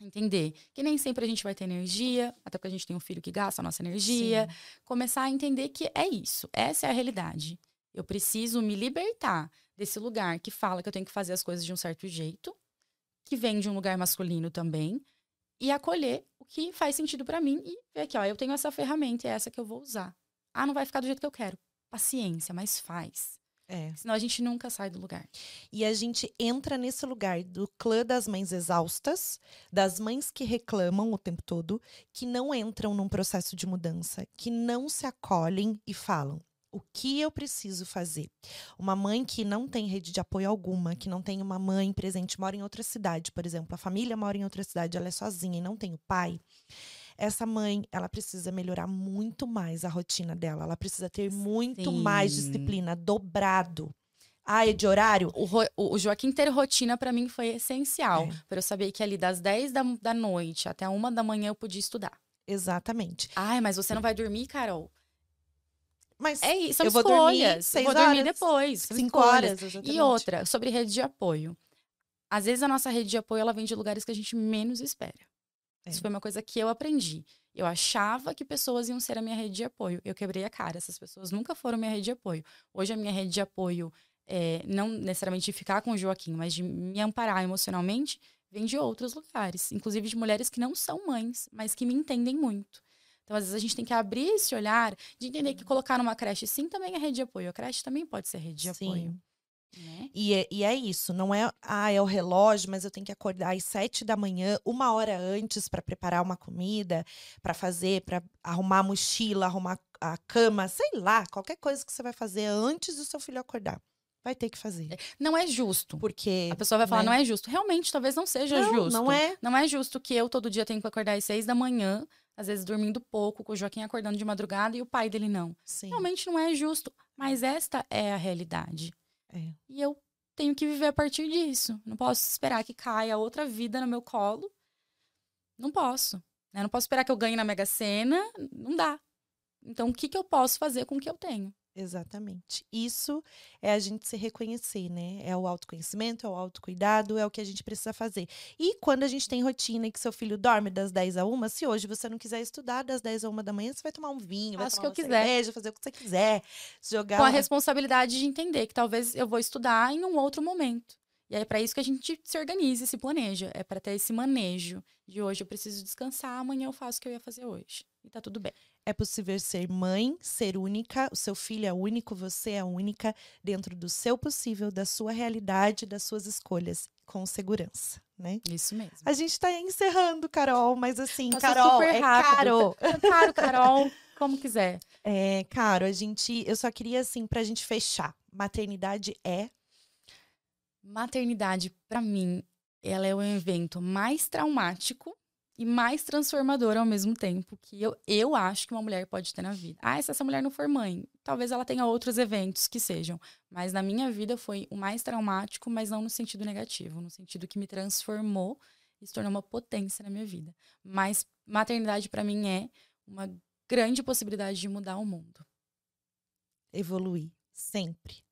entender que nem sempre a gente vai ter energia, até porque a gente tem um filho que gasta a nossa energia, Sim. começar a entender que é isso, essa é a realidade. Eu preciso me libertar desse lugar que fala que eu tenho que fazer as coisas de um certo jeito, que vem de um lugar masculino também, e acolher o que faz sentido pra mim e ver aqui, ó, eu tenho essa ferramenta e é essa que eu vou usar. Ah, não vai ficar do jeito que eu quero. Paciência, mas faz. É. Senão a gente nunca sai do lugar. E a gente entra nesse lugar do clã das mães exaustas, das mães que reclamam o tempo todo, que não entram num processo de mudança, que não se acolhem e falam. O que eu preciso fazer? Uma mãe que não tem rede de apoio alguma, que não tem uma mãe presente, mora em outra cidade, por exemplo, a família mora em outra cidade, ela é sozinha e não tem o pai. Essa mãe, ela precisa melhorar muito mais a rotina dela, ela precisa ter muito mais Sim. disciplina, dobrado. Ah, é de horário? O, o o Joaquim ter rotina pra mim foi essencial. É. Pra eu saber que ali das 10 da, da noite até uma da manhã eu podia estudar. Exatamente. Ai, mas você não vai dormir, Carol? Mas É isso, são Eu vou dormir escolhas. seis vou dormir horas, depois. São cinco escolhas. horas. E outra, sobre rede de apoio. Às vezes a nossa rede de apoio ela vem de lugares que a gente menos espera. É. Isso foi uma coisa que eu aprendi. Eu achava que pessoas iam ser a minha rede de apoio. Eu quebrei a cara. Essas pessoas nunca foram minha rede de apoio. Hoje a minha rede de apoio, é, não necessariamente de ficar com o Joaquim, mas de me amparar emocionalmente, vem de outros lugares. Inclusive de mulheres que não são mães, mas que me entendem muito. Então, às vezes, a gente tem que abrir esse olhar de entender que colocar numa creche, sim, também é rede de apoio. A creche também pode ser rede de Sim. apoio. Né? E é, e é isso, não é, ah, é o relógio, mas eu tenho que acordar às sete da manhã, uma hora antes para preparar uma comida, para fazer, para arrumar a mochila, arrumar a cama, sei lá, qualquer coisa que você vai fazer antes do seu filho acordar. Vai ter que fazer. Não é justo. Porque. A pessoa vai falar, né? não é justo. Realmente, talvez não seja Não, justo. não é. Não é justo que eu todo dia tenho que acordar às seis da manhã, às vezes dormindo pouco, com o Joaquim acordando de madrugada e o pai dele não. Sim. Realmente não é justo. Mas esta é a realidade. É. E eu tenho que viver a partir disso. Não posso esperar que caia outra vida no meu colo. Não posso. né? Não posso esperar que eu ganhe na Mega Sena. Não dá. Então, o que, que eu posso fazer com o que eu tenho? Exatamente. Isso é a gente se reconhecer, né? É o autoconhecimento, é o autocuidado, é o que a gente precisa fazer. E quando a gente tem rotina e que seu filho dorme das 10 a 1, se hoje você não quiser estudar das 10 a 1 da manhã, você vai tomar um vinho, vai tomar que eu quiser. fazer o que você quiser, jogar Com a responsabilidade de entender que talvez eu vou estudar em um outro momento. E é para isso que a gente se organiza e se planeja. É para ter esse manejo de hoje eu preciso descansar, amanhã eu faço o que eu ia fazer hoje. E tá tudo bem. É possível ser mãe, ser única, o seu filho é único, você é única, dentro do seu possível, da sua realidade, das suas escolhas, com segurança, né? Isso mesmo. A gente tá encerrando, Carol, mas assim, Passou Carol, super é rápido. caro. Claro, Carol, como quiser. É, caro, a gente, eu só queria assim pra gente fechar. Maternidade é Maternidade, para mim, ela é o evento mais traumático e mais transformador ao mesmo tempo que eu, eu acho que uma mulher pode ter na vida. Ah, se essa mulher não for mãe, talvez ela tenha outros eventos que sejam. Mas na minha vida foi o mais traumático, mas não no sentido negativo, no sentido que me transformou e se tornou uma potência na minha vida. Mas maternidade para mim é uma grande possibilidade de mudar o mundo. Evoluir, sempre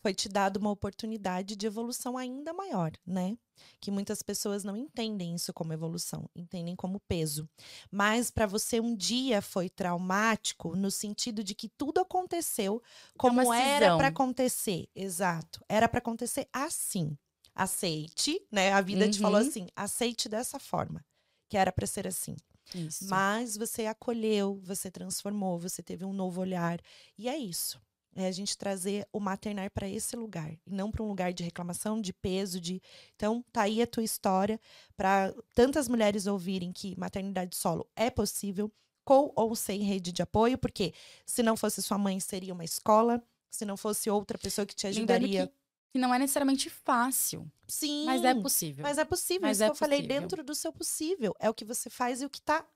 foi te dado uma oportunidade de evolução ainda maior, né? Que muitas pessoas não entendem isso como evolução, entendem como peso. Mas para você um dia foi traumático no sentido de que tudo aconteceu como é era para acontecer. Exato. Era para acontecer assim. Aceite, né? A vida uhum. te falou uhum. assim: aceite dessa forma, que era para ser assim. Isso. Mas você acolheu, você transformou, você teve um novo olhar. E é isso é a gente trazer o maternar para esse lugar e não para um lugar de reclamação, de peso, de então tá aí a tua história para tantas mulheres ouvirem que maternidade solo é possível com ou sem rede de apoio, porque se não fosse sua mãe seria uma escola, se não fosse outra pessoa que te ajudaria. Que, que não é necessariamente fácil. Sim. Mas é possível. Mas é possível. Mas Isso é que eu possível. falei dentro do seu possível. É o que você faz e o que tá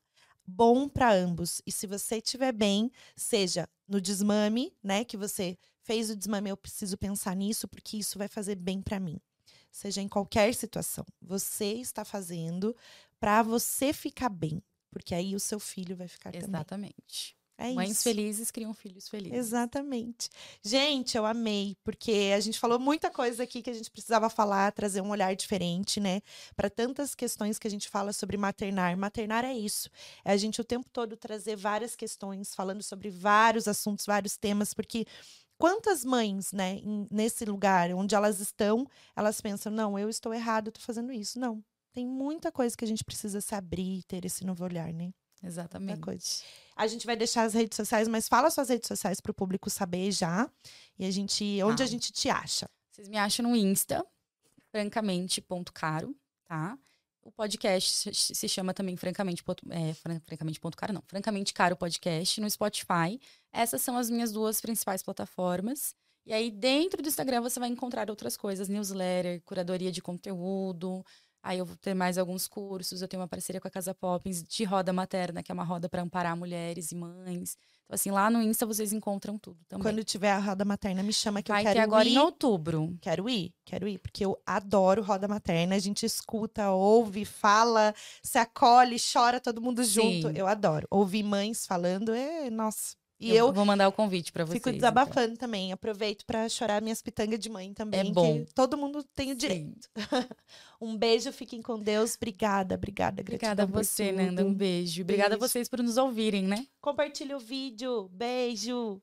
bom para ambos. E se você estiver bem, seja no desmame, né, que você fez o desmame, eu preciso pensar nisso porque isso vai fazer bem para mim. Seja em qualquer situação, você está fazendo para você ficar bem, porque aí o seu filho vai ficar Exatamente. também. Exatamente. É Mães isso. felizes criam filhos felizes. Exatamente. Gente, eu amei, porque a gente falou muita coisa aqui que a gente precisava falar, trazer um olhar diferente, né? Para tantas questões que a gente fala sobre maternar. Maternar é isso. É a gente o tempo todo trazer várias questões, falando sobre vários assuntos, vários temas, porque quantas mães, né, nesse lugar onde elas estão, elas pensam: não, eu estou errado, eu estou fazendo isso. Não. Tem muita coisa que a gente precisa se abrir, ter esse novo olhar, né? Exatamente. A gente vai deixar as redes sociais, mas fala suas redes sociais para o público saber já. E a gente, onde ah. a gente te acha? Vocês me acham no Insta, francamente.caro, tá? O podcast se chama também francamente, é, francamente ponto caro, não, francamente caro podcast no Spotify. Essas são as minhas duas principais plataformas. E aí dentro do Instagram você vai encontrar outras coisas, newsletter, curadoria de conteúdo, Aí eu vou ter mais alguns cursos, eu tenho uma parceria com a Casa Poppins de roda materna, que é uma roda para amparar mulheres e mães. Então, assim, lá no Insta vocês encontram tudo também. Quando tiver a roda materna, me chama que Vai eu quero ir. Ter agora em outubro. Quero ir, quero ir, porque eu adoro roda materna. A gente escuta, ouve, fala, se acolhe, chora todo mundo junto. Sim. Eu adoro. Ouvir mães falando, é, nossa, e eu, eu, vou mandar o convite para vocês. Fico então. desabafando então. também. Aproveito para chorar minhas pitangas de mãe também. É bom. todo mundo tem o direito. [laughs] um beijo, fiquem com Deus. Obrigada, obrigada. Obrigada a você, Nanda. Um beijo. Obrigada beijo. a vocês por nos ouvirem, né? Compartilhe o vídeo. Beijo.